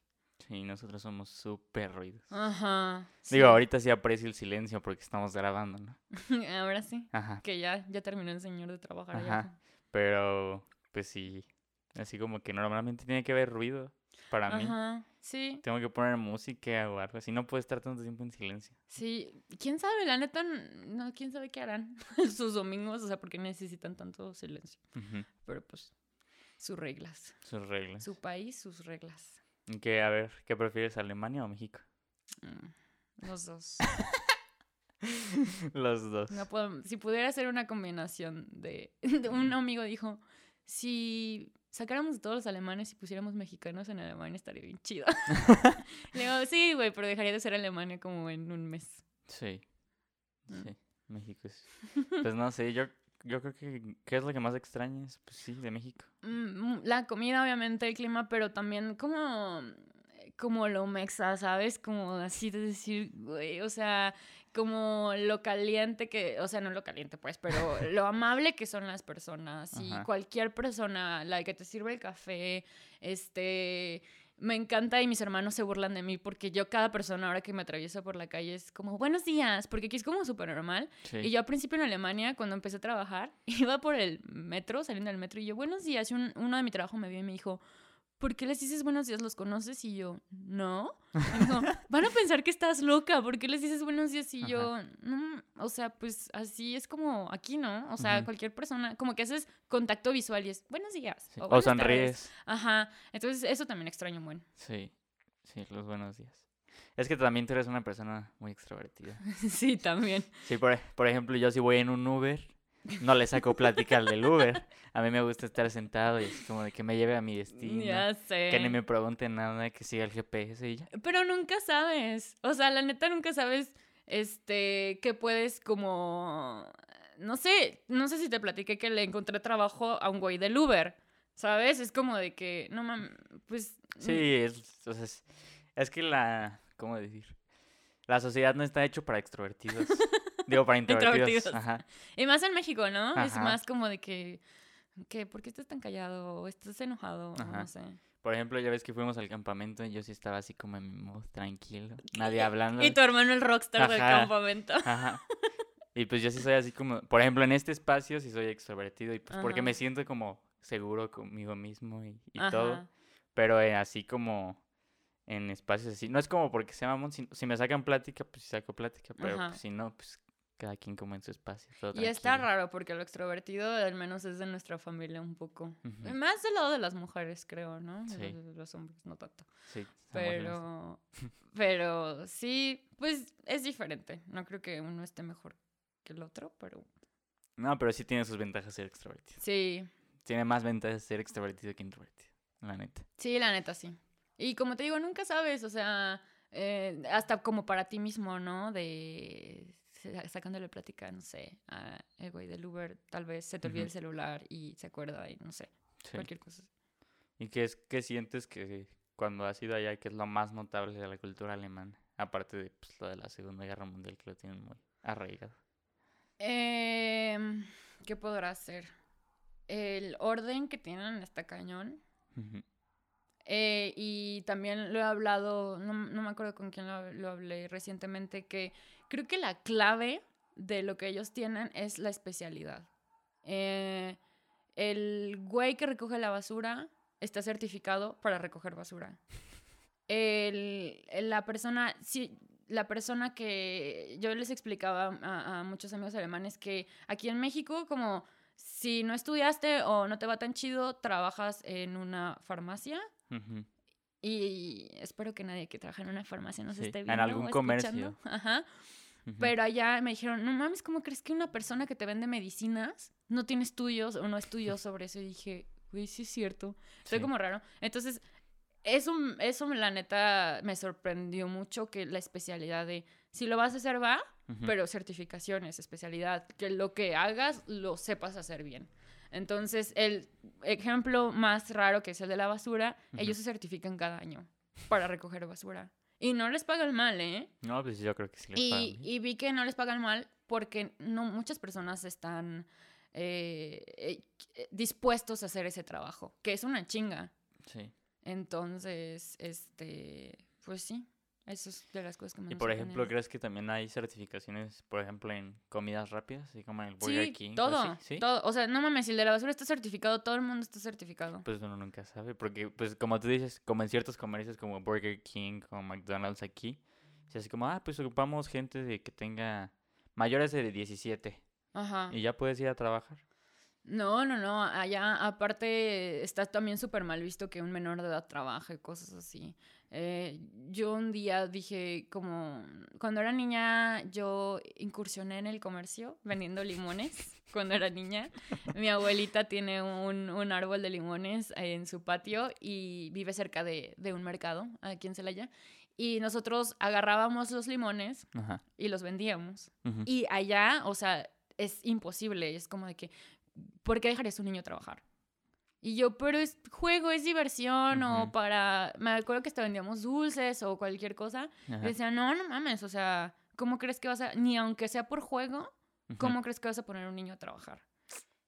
Sí, nosotros somos súper ruidos. Ajá. Digo, sí. ahorita sí aprecio el silencio porque estamos grabando, ¿no? Ahora sí. Ajá. Que ya, ya terminó el señor de trabajar. ya Ajá. Pero, pues sí. Así como que normalmente tiene que haber ruido para mí. Ajá. Sí, Tengo que poner música o algo así. No puedo estar tanto tiempo en silencio. sí. ¿Quién sabe? La neta, no, quién sabe qué harán sus domingos. O sea, porque necesitan tanto silencio. Ujú, Pero pues, sus reglas. Sus reglas. Su país, sus reglas. Que, a ver, ¿qué prefieres, Alemania o México? Mm, los dos. Los dos. No puedo- si pudiera ser una combinación de, de- Un amigo dijo, si sacáramos todos los alemanes y pusiéramos mexicanos en Alemania estaría bien chido. Le digo, sí, güey, pero dejaría de ser Alemania como en un mes. Sí. Mm. Sí. México es. Pues no sé, yo, yo creo que. ¿Qué es lo que más extrañas? Pues sí, de México. Mm, La comida, obviamente, el clima, pero también como, como lo mexa, ¿sabes? Como así de decir, güey, o sea, como lo caliente que, o sea, no lo caliente, pues, pero lo amable que son las personas y Ajá. cualquier persona, la que te sirve el café, este... Me encanta y mis hermanos se burlan de mí porque yo cada persona ahora que me atravieso por la calle es como buenos días, porque aquí es como súper normal. Sí. Y yo al principio en Alemania, cuando empecé a trabajar, iba por el metro, saliendo del metro, y yo, buenos días. Y un- uno de mi trabajo me vio y me dijo, ¿por qué les dices buenos días? ¿Los conoces? Y yo, no. Y me dijo, van a pensar que estás loca, ¿por qué les dices buenos días? Y yo, no, o sea, pues así es como aquí, ¿no? O sea, cualquier persona, como que haces contacto visual y es buenos días. Sí. O, sonríes. Ajá, entonces eso también extraño un buen. Sí. Sí, los buenos días. Es que también tú eres una persona muy extrovertida. sí, también. Sí, por, por ejemplo, yo si voy en un Uber, no le saco plática al del Uber. A mí me gusta estar sentado y así como de que me lleve a mi destino. Ya sé. Que ni me pregunten nada, que siga el GPS y ya. Pero nunca sabes. O sea, la neta nunca sabes este que puedes como no sé, no sé si te platiqué que le encontré trabajo a un güey del Uber, ¿sabes? Es como de que, no mames, pues... Sí, es, o sea, es, es que la, ¿cómo decir? La sociedad no está hecho para extrovertidos. Digo, para introvertidos. Introvertidos. Ajá. Y más en México, ¿no? Es más como de que, que, ¿por qué estás tan callado? ¿O estás enojado? Ajá. No sé. Por ejemplo, ya ves que fuimos al campamento y yo sí estaba así como en mi mood, tranquilo. Nadie hablando. Y tu hermano el rockstar del campamento. Ajá. Y pues yo sí soy así como, por ejemplo, en este espacio sí soy extrovertido y pues porque me siento como seguro conmigo mismo y, y todo. Ajá. Pero eh, así como en espacios así. No es como porque sea mamón, si, si me sacan plática, pues sí saco plática. Pero pues, si no, pues cada quien como en su espacio. todo Y está raro porque lo extrovertido al menos es de nuestra familia un poco. Más del lado de las mujeres, creo, ¿no? De los- Los hombres, no tanto. Sí. Pero, pero sí, pues es diferente. No creo que uno esté mejor que el otro, pero No, pero sí tiene sus ventajas ser extrovertido. sí, Tiene más ventajas ser extrovertido que introvertido, la neta. sí, la neta sí. Y como te digo, nunca sabes, o sea, eh, hasta como para ti mismo, ¿no? De sacándole plática, no sé, a el güey del Uber, tal vez se te olvide Ujú. el celular y se acuerda y no sé, Sí. cualquier cosa. ¿Y qué, es, qué sientes que cuando has ido allá, que es lo más notable de la cultura alemana? Aparte de pues, lo de la Segunda Guerra Mundial, que lo tienen muy arraigado. Em, ¿Qué podrá ser? El orden que tienen está cañón. Ujú. Eh, y también lo he hablado, no, no me acuerdo con quién lo, hablé recientemente, que creo que la clave de lo que ellos tienen es la especialidad. Eh, el güey que recoge la basura está certificado para recoger basura. El- la persona, sí, la persona que yo les explicaba a muchos amigos alemanes que aquí en México, como si no estudiaste o no te va tan chido, trabajas en una farmacia. Y espero que nadie que trabaja en una farmacia nos Sí, esté en viendo. algún o comercio. Ajá. Pero allá me dijeron, no mames, ¿cómo crees que una persona que te vende medicinas no tiene estudios o no estudió sobre eso? Y dije, güey, sí es cierto. Estoy Sí. como raro. Entonces, eso, eso la neta me sorprendió mucho que la especialidad de, si lo vas a hacer, va, pero certificaciones, especialidad, que lo que hagas lo sepas hacer bien. Entonces, el ejemplo más raro que es el de la basura, ellos se certifican cada año para recoger basura. Y no les pagan mal, ¿eh? No, pues yo creo que sí les pagan y vi que no les pagan mal porque no muchas personas están eh, eh, dispuestos a hacer ese trabajo, que es una chinga. Sí. Entonces, este, pues sí, eso es de las cosas que me Y por ejemplo. ¿crees que también hay certificaciones, por ejemplo, en comidas rápidas? Así como en el Burger Sí, King. todo, así? ¿Sí? todo. O sea, no mames, si el de la basura está certificado, todo el mundo está certificado. Pues uno nunca sabe, porque pues como tú dices, como en ciertos comercios como Burger King o McDonald's aquí, se hace como, ah, pues ocupamos gente de que tenga mayores de 17 Ajá. y ya puedes ir a trabajar. No, no, no. Allá, aparte, está también súper mal visto que un menor de edad trabaje, cosas así. Eh, yo un día dije, como, cuando era niña, yo incursioné en el comercio vendiendo limones. Cuando era niña, mi abuelita tiene un, un árbol de limones en su patio y vive cerca de, de un mercado aquí en Celaya. Y nosotros agarrábamos los limones Ajá. y los vendíamos. Y allá, o sea, es imposible. Es como de que, ¿por qué dejarías a un niño trabajar? Y yo, pero es juego, es diversión, o para. Me acuerdo que hasta vendíamos dulces o cualquier cosa. Y Ajá. decían, no, no mames, o sea, ¿cómo crees que vas a.? Ni aunque sea por juego. ¿cómo crees que vas a poner a un niño a trabajar?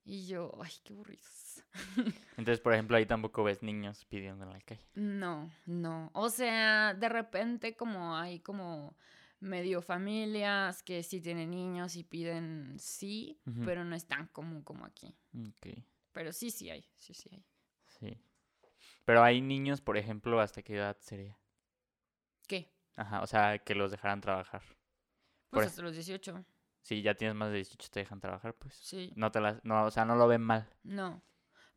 Y yo, ay, qué aburridos. Entonces, por ejemplo, ahí tampoco ves niños pidiendo en la calle. No, no. O sea, de repente como hay como medio familias que sí tienen niños y piden sí, pero no es tan común como aquí. Ok, Pero sí, sí hay, sí, sí hay. sí. Pero hay niños, por ejemplo, ¿hasta qué edad sería? ¿Qué? Ajá, o sea, que los dejaran trabajar. Pues hasta los 18, Si ya tienes más de 18 te dejan trabajar, pues. sí. No te las, no, o sea, no lo ven mal. No.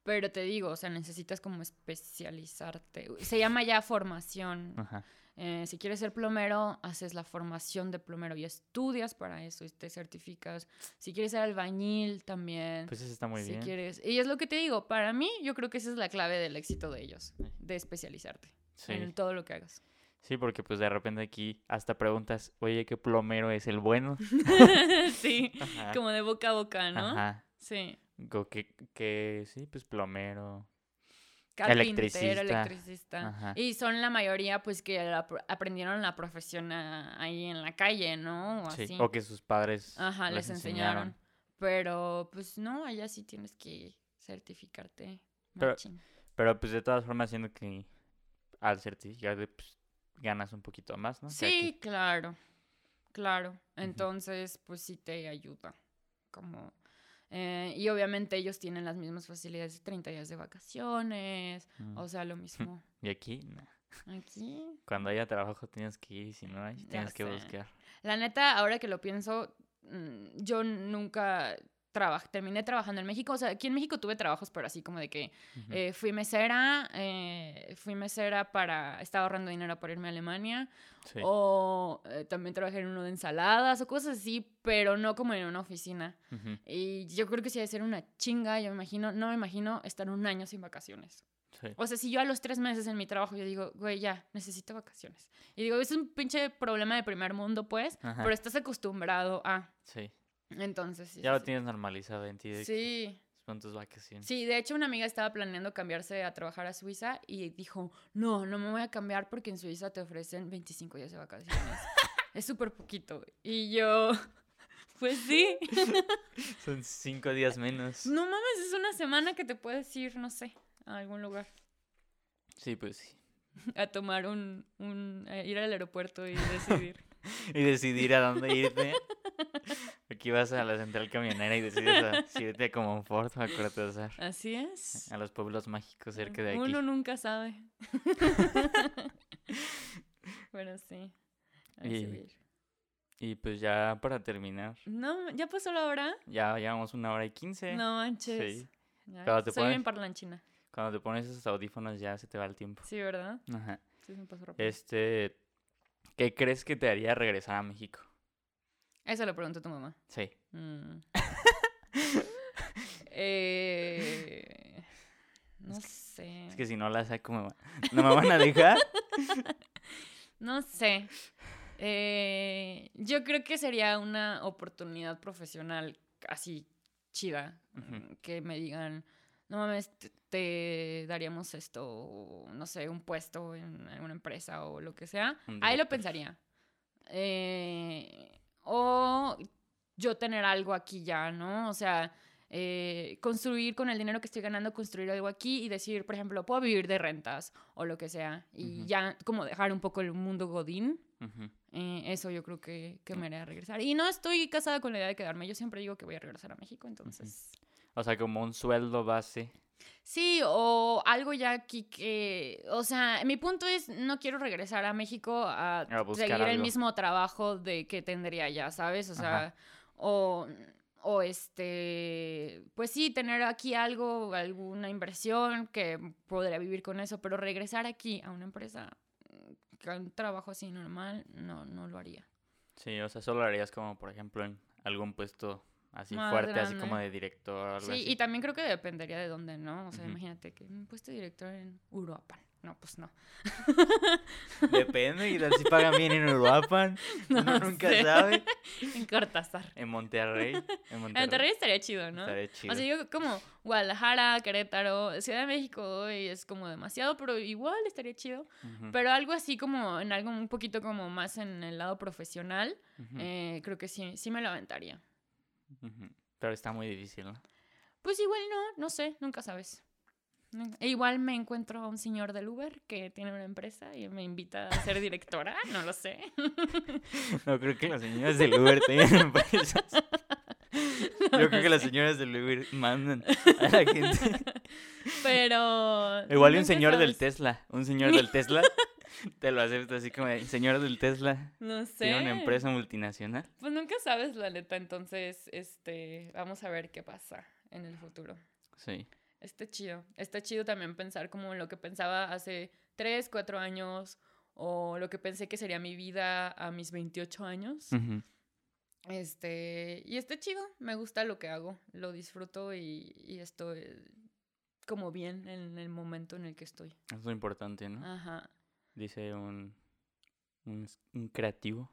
Pero te digo, o sea, necesitas como especializarte. Se llama ya formación. Ajá. Eh, si quieres ser plomero, haces la formación de plomero y estudias para eso y te certificas. Si quieres ser albañil, también. Pues eso está muy si bien. quieres. Y es lo que te digo, para mí, yo creo que esa es la clave del éxito de ellos, de especializarte Sí. en todo lo que hagas. Sí, porque pues de repente aquí hasta preguntas, oye, ¿qué plomero es el bueno? sí, Ajá. como de boca a boca, ¿no? Ajá. Sí. Que, que sí, pues plomero. Carpintero, Electricista. electricista. Ajá. Y son la mayoría, pues, que la aprendieron la profesión a- ahí en la calle, ¿no? O Sí. así. O que sus padres Ajá, les, enseñaron. Pero, pues, no, allá sí tienes que certificarte. Pero-. Pero pues de todas formas, siendo que al certificarte, pues ganas un poquito más, ¿no? Sí, claro, claro. Entonces, pues sí te ayuda. Como, eh, y obviamente ellos tienen las mismas facilidades de 30 días de vacaciones, Mm. o sea, lo mismo. Y aquí, nah. Aquí, cuando haya trabajo tienes que ir si no hay, tienes que buscar. la neta, ahora que lo pienso, mm, yo nunca trabajé, terminé trabajando en México, o sea, aquí en México tuve trabajos, pero así como de que eh, fui mesera, eh, fui mesera para, estaba ahorrando dinero para irme a Alemania, Sí. O eh, también trabajé en uno de ensaladas o cosas así, pero no como en una oficina. Y yo creo que sí debe ser una chinga, yo me imagino, no me imagino estar un año sin vacaciones. Sí. O sea, si yo a los tres meses en mi trabajo yo digo, güey, ya, necesito vacaciones. Y digo, es un pinche problema de primer mundo, pues, Ajá. pero estás acostumbrado a... Sí. Entonces, sí. Ya sí, lo tienes normalizado en ti de Sí, tus vacaciones. sí, de hecho una amiga estaba planeando cambiarse a trabajar a Suiza y dijo, no, no me voy a cambiar porque en Suiza te ofrecen 25 días de vacaciones. es súper poquito. Y yo, pues sí. Son cinco días menos. No mames, es una semana que te puedes ir, no sé, a algún lugar. Sí, pues sí. A tomar un, un a ir al aeropuerto y decidir. Y decidir a dónde irte. Aquí vas a la central camionera y decides a- irte a Comonfort o a Cortázar. Así es. A los pueblos mágicos cerca de aquí. Uno nunca sabe. bueno, sí. Y- a ir. Y pues ya para terminar, No, ¿ya pasó la hora? ya llevamos una hora y quince. No manches. Sí. Ya, Cuando te Soy pones- bien parlanchina. Cuando te pones esos audífonos ya se te va el tiempo. Sí, ¿verdad? Ajá. Sí, se me pasó rápido. Este, ¿qué crees que te haría regresar a México? Eso lo preguntó tu mamá. Sí. Mm. Eh, no sé. Es que si no la saco, me va- no me van a dejar. No sé. Eh, yo creo que sería una oportunidad profesional así chida. Mm, Que me digan, no mames, te, te daríamos esto, no sé, un puesto en alguna empresa o lo que sea. Ahí lo pensaría. Eh, o yo tener algo aquí ya, ¿no? O sea, eh, construir con el dinero que estoy ganando, construir algo aquí y decir, por ejemplo, puedo vivir de rentas o lo que sea. Y ya como dejar un poco el mundo godín. Eh, eso yo creo que, que me haría regresar. Y no estoy casada con la idea de quedarme. Yo siempre digo que voy a regresar a México, entonces... O sea, como un sueldo base. Sí, o algo ya aquí que, o sea, mi punto es, no quiero regresar a México a, seguir el mismo trabajo de que tendría ya, ¿sabes? O sea, Ajá. o, o este, pues sí, tener aquí algo, alguna inversión que podría vivir con eso, pero regresar aquí a una empresa, mm, a un trabajo así normal, no, no lo haría. Sí, o sea, solo lo harías como, por ejemplo, en algún puesto así Más fuerte, así como grande. de director algo Sí, así. y también creo que dependería de dónde, ¿no? O sea, Ujú. imagínate que un puesto de director en Uruapan. No, pues no. Depende, y tal si pagan bien en Uruapan. Uno No nunca sé. sabe. En Cortázar. En Monterrey. En En Monterrey. Monterrey estaría chido, ¿no? Estaría chido. O sea, yo como Guadalajara, Querétaro, Ciudad de México hoy es como demasiado, pero igual estaría chido. Ujú, Pero algo así como en algo un poquito como más en el lado profesional, ujú, eh, creo que sí, sí me lo aventaría. Pero está muy difícil, ¿no? Pues igual no, no sé, nunca sabes. E igual me encuentro a un señor del Uber que tiene una empresa y me invita a ser directora, no lo sé. No creo que las señoras del Uber tengan empresas. Yo creo que las señoras del Uber mandan a la gente. Pero... Igual un señor del. Tesla. Un señor del Tesla te lo acepta así como, señor del Tesla, No sé. tiene una empresa multinacional. Pues nunca sabes, la neta. Entonces, este, vamos a ver qué pasa en el futuro. Sí. Está chido. Está chido también pensar como lo que pensaba hace 3, 4 años o lo que pensé que sería mi vida a mis 28 años. Este, y está chido. Me gusta lo que hago. Lo disfruto y, y estoy como bien en el momento en el que estoy. Es lo importante, ¿no? Ajá. Dice un un, creativo,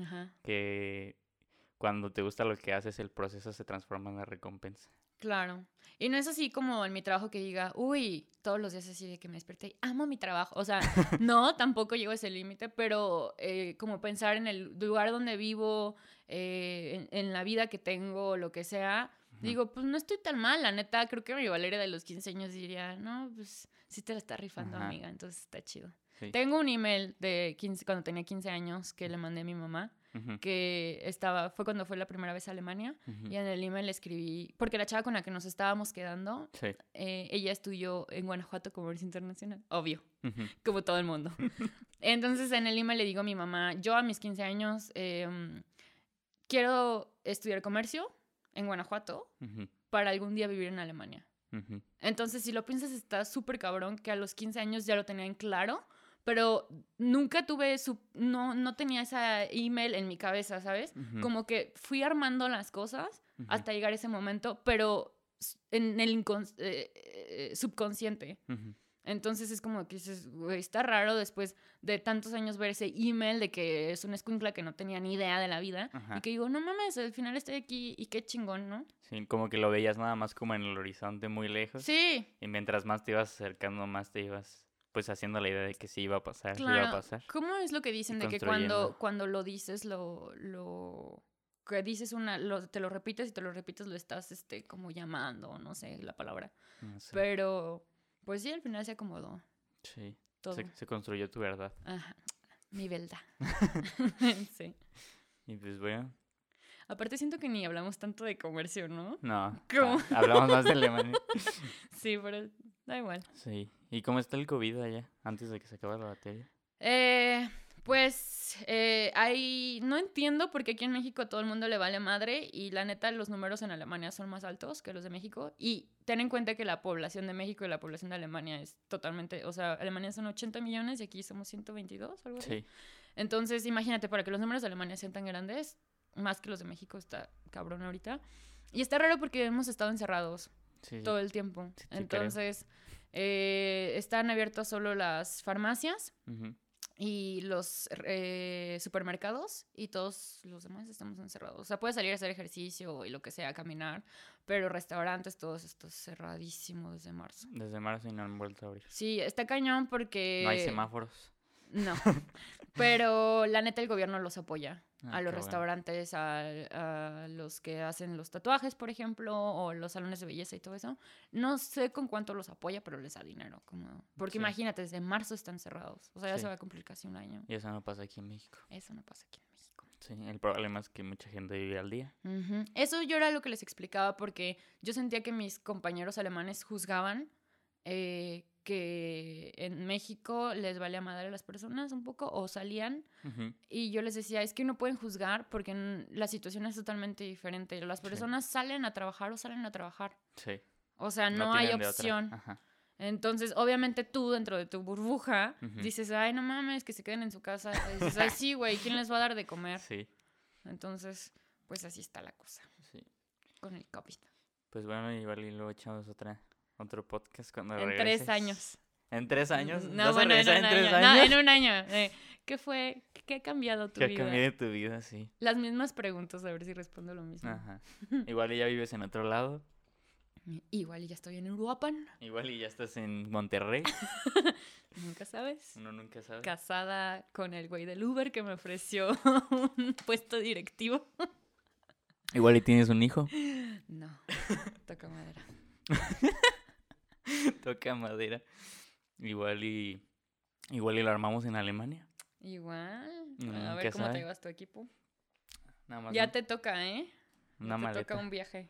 Ajá. que cuando te gusta lo que haces, el proceso se transforma en la recompensa. Claro. Y no es así como en mi trabajo que diga, uy, todos los días así de que me desperté y amo mi trabajo. O sea, no, tampoco llego a ese límite, pero eh, como pensar en el lugar donde vivo, eh, en, en la vida que tengo, lo que sea, digo, pues no estoy tan mal, la neta. Creo que mi Valeria de los 15 años diría, no, pues sí te la está rifando, amiga, entonces está chido. Sí. Tengo un email de 15, cuando tenía 15 años que le mandé a mi mamá, que estaba, fue cuando fue la primera vez a Alemania. Y en el email le escribí, porque la chava con la que nos estábamos quedando, Sí. eh, ella estudió en Guanajuato Comercio Internacional, obvio, como todo el mundo. Entonces en el email le digo a mi mamá, yo a mis 15 años em, quiero estudiar comercio en Guanajuato para algún día vivir en Alemania. Entonces si lo piensas está súper cabrón que a los 15 años ya lo tenía en claro. Pero nunca tuve su... No, no tenía esa email en mi cabeza, ¿sabes? Como que fui armando las cosas hasta llegar a ese momento, pero en el eh, eh, subconsciente. Ujú. Entonces es como que dices, güey, está raro después de tantos años ver ese email de que es una escuincla que no tenía ni idea de la vida. Ajá. Y que digo, no mames, al final estoy aquí y qué chingón, ¿no? Sí, como que lo veías nada más como en el horizonte muy lejos. Sí, Y mientras más te ibas acercando, más te ibas pues haciendo la idea de que sí iba a pasar, sí iba a pasar. ¿Cómo es lo que dicen de que cuando, cuando lo dices, lo, lo... Que dices una, lo- te lo repites y te lo repites, lo estás, este, como llamando, no sé la palabra. No sé. Pero, pues sí, al final se acomodó Sí, todo. se, se construyó tu verdad. Ajá, mi verdad. sí. Y pues bueno, Aparte siento que ni hablamos tanto de comercio, ¿no? no. ¿Cómo? hablamos más de Alemania. Sí, pero da igual. Sí. ¿Y cómo está el COVID allá? Antes de que se acabe la batería. Eh, pues eh, hay, no entiendo porque aquí en México todo el mundo le vale madre y la neta los números en Alemania son más altos que los de México y ten en cuenta que la población de México y la población de Alemania es totalmente, o sea, Alemania son 80 millones y aquí somos 122, algo así. Sí. Entonces, imagínate, para que los números de Alemania sean tan grandes, más que los de México, está cabrón ahorita. Y está raro porque hemos estado encerrados Sí, todo el tiempo. Sí. Entonces, eh, están abiertas solo las farmacias y los eh, supermercados y todos los demás estamos encerrados. O sea, puedes salir a hacer ejercicio y lo que sea, caminar, pero restaurantes, todos estos cerradísimos desde marzo. Desde marzo y no han vuelto a abrir. Sí, está cañón porque... No hay semáforos. No, pero la neta el gobierno los apoya. Ah, a los bueno. restaurantes, a, a los que hacen los tatuajes, por ejemplo, o los salones de belleza y todo eso. No sé con cuánto los apoya, pero les da dinero. Como... Porque Sí. imagínate, desde marzo están cerrados. O sea, ya Sí. se va a cumplir casi un año. Y eso no pasa aquí en México. Eso no pasa aquí en México. Sí, el problema es que mucha gente vive al día. Eso yo era lo que les explicaba porque yo sentía que mis compañeros alemanes juzgaban eh, que en México les valía madre a las personas un poco o salían y yo les decía, es que no pueden juzgar porque la situación es totalmente diferente. Las Sí. personas salen a trabajar o salen a trabajar. Sí. O sea, no, hay opción. Ajá. Entonces, obviamente tú dentro de tu burbuja dices, ay, no mames, que se queden en su casa. Y dices, ay, sí, güey, ¿quién les va a dar de comer? Sí, Entonces, pues así está la cosa sí. con el COVID. Pues bueno, y luego echamos otra, otro podcast cuando En tres regreses. años. ¿En tres años? No, ¿Vas a bueno, en un en tres año. No, años? en un año. Eh, ¿Qué fue? ¿Qué ha cambiado tu ¿Qué ha vida? cambiado de tu vida? Sí. Las mismas preguntas, a ver si respondo lo mismo. Ajá. Igual y ya vives en otro lado. Igual y ya estoy en Uruapan. Igual y ya estás en Monterrey. Nunca sabes. Uno nunca sabe. Casada con el güey del Uber que me ofreció un puesto directivo. Igual y tienes un hijo. No, toca madera. Toca madera. Igual y... Igual y lo armamos en Alemania. Igual. A ver cómo sabe. te llevas tu equipo. Nada más Ya te toca, ¿eh? Ya una te maleta. toca un viaje.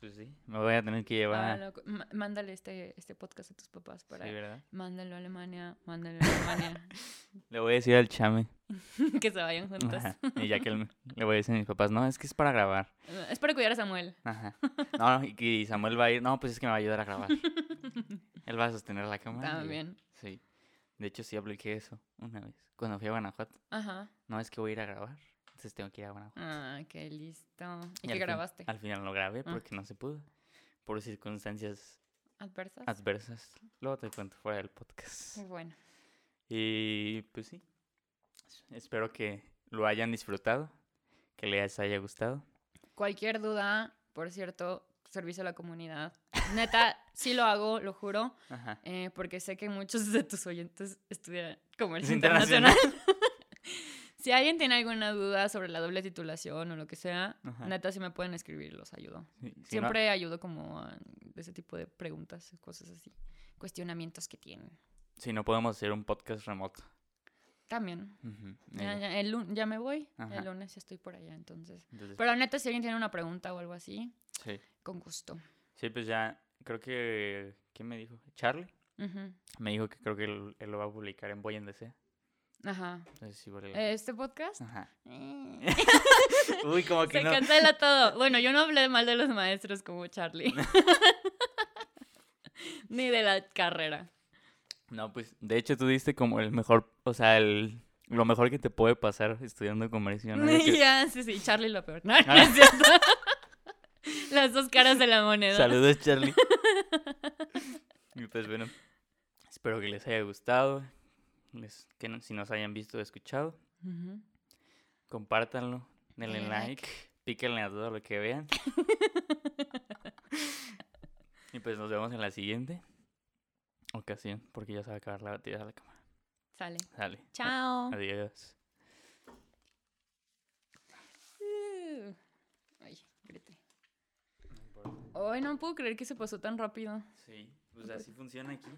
Pues sí. Me voy a tener que Ah, llevar... Ma- mándale este, este podcast a tus papás para... Sí, ¿verdad? Mándalo a Alemania, mándalo a Alemania. Le voy a decir al chame. que se vayan juntos. Ajá. Y ya que él le voy a decir a mis papás, no, es que es para grabar. Es para cuidar a Samuel. Ajá. No, y Samuel va a ir. No, pues es que me va a ayudar a grabar. Él va a sostener la cámara. También. Sí. De hecho, sí apliqué eso una vez. Cuando fui a Guanajuato. Ajá. No, es que voy a ir a grabar. Entonces tengo que ir a Guanajuato. Ah, qué listo. ¿Y, qué grabaste? Al final lo grabé Ah. porque no se pudo. Por circunstancias ¿Adversas? adversas. Luego te cuento fuera del podcast. Muy bueno. Y pues sí. Espero que lo hayan disfrutado, que les haya gustado. Cualquier duda, por cierto, servicio a la comunidad. Neta, sí lo hago, lo juro, Ajá. eh, porque sé que muchos de tus oyentes estudian comercio internacional. internacional. si alguien tiene alguna duda sobre la doble titulación o lo que sea, Ajá. neta, si me pueden escribir, los ayudo. Sí, si no- Siempre ayudo como a ese tipo de preguntas, cosas así, cuestionamientos que tienen. si no podemos hacer un podcast remoto. También. Ya, eh, ya, el ya me voy, Ajá. el lunes ya estoy por allá, entonces. entonces, Pero neta, si alguien tiene una pregunta o algo así, sí. con gusto. Sí, pues ya, creo que, ¿quién me dijo? Charlie. Me dijo que creo que él, él lo va a publicar en Boy en DC. Ajá. Entonces igual. Este podcast. Ajá. Uy, como que Se no. cancela todo. Bueno, yo no hablé mal de los maestros como Charlie. Ni de la carrera. No, pues, de hecho tú diste como el mejor, o sea, el, lo mejor que te puede pasar estudiando comercio, ¿no? Que- ya, sí, sí, Charlie lo peor. No, Ah. es cierto. Las dos caras de la moneda. Saludos, Charlie. y pues bueno, espero que les haya gustado, les- que no- si nos hayan visto o escuchado, Ujú. compártanlo, denle Denle like, píquenle a todo lo que vean. y pues nos vemos en la siguiente ocasión, porque ya se va a acabar la batería de la cámara. Sale. Sale. Chao. Adiós. Uh. Ay, grité. No puedo creer que se pasó tan rápido. Sí, pues así funciona aquí.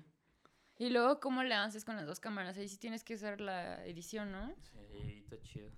Y luego, ¿cómo le haces con las dos cámaras? Ahí sí tienes que hacer la edición, ¿no? Sí, está chido.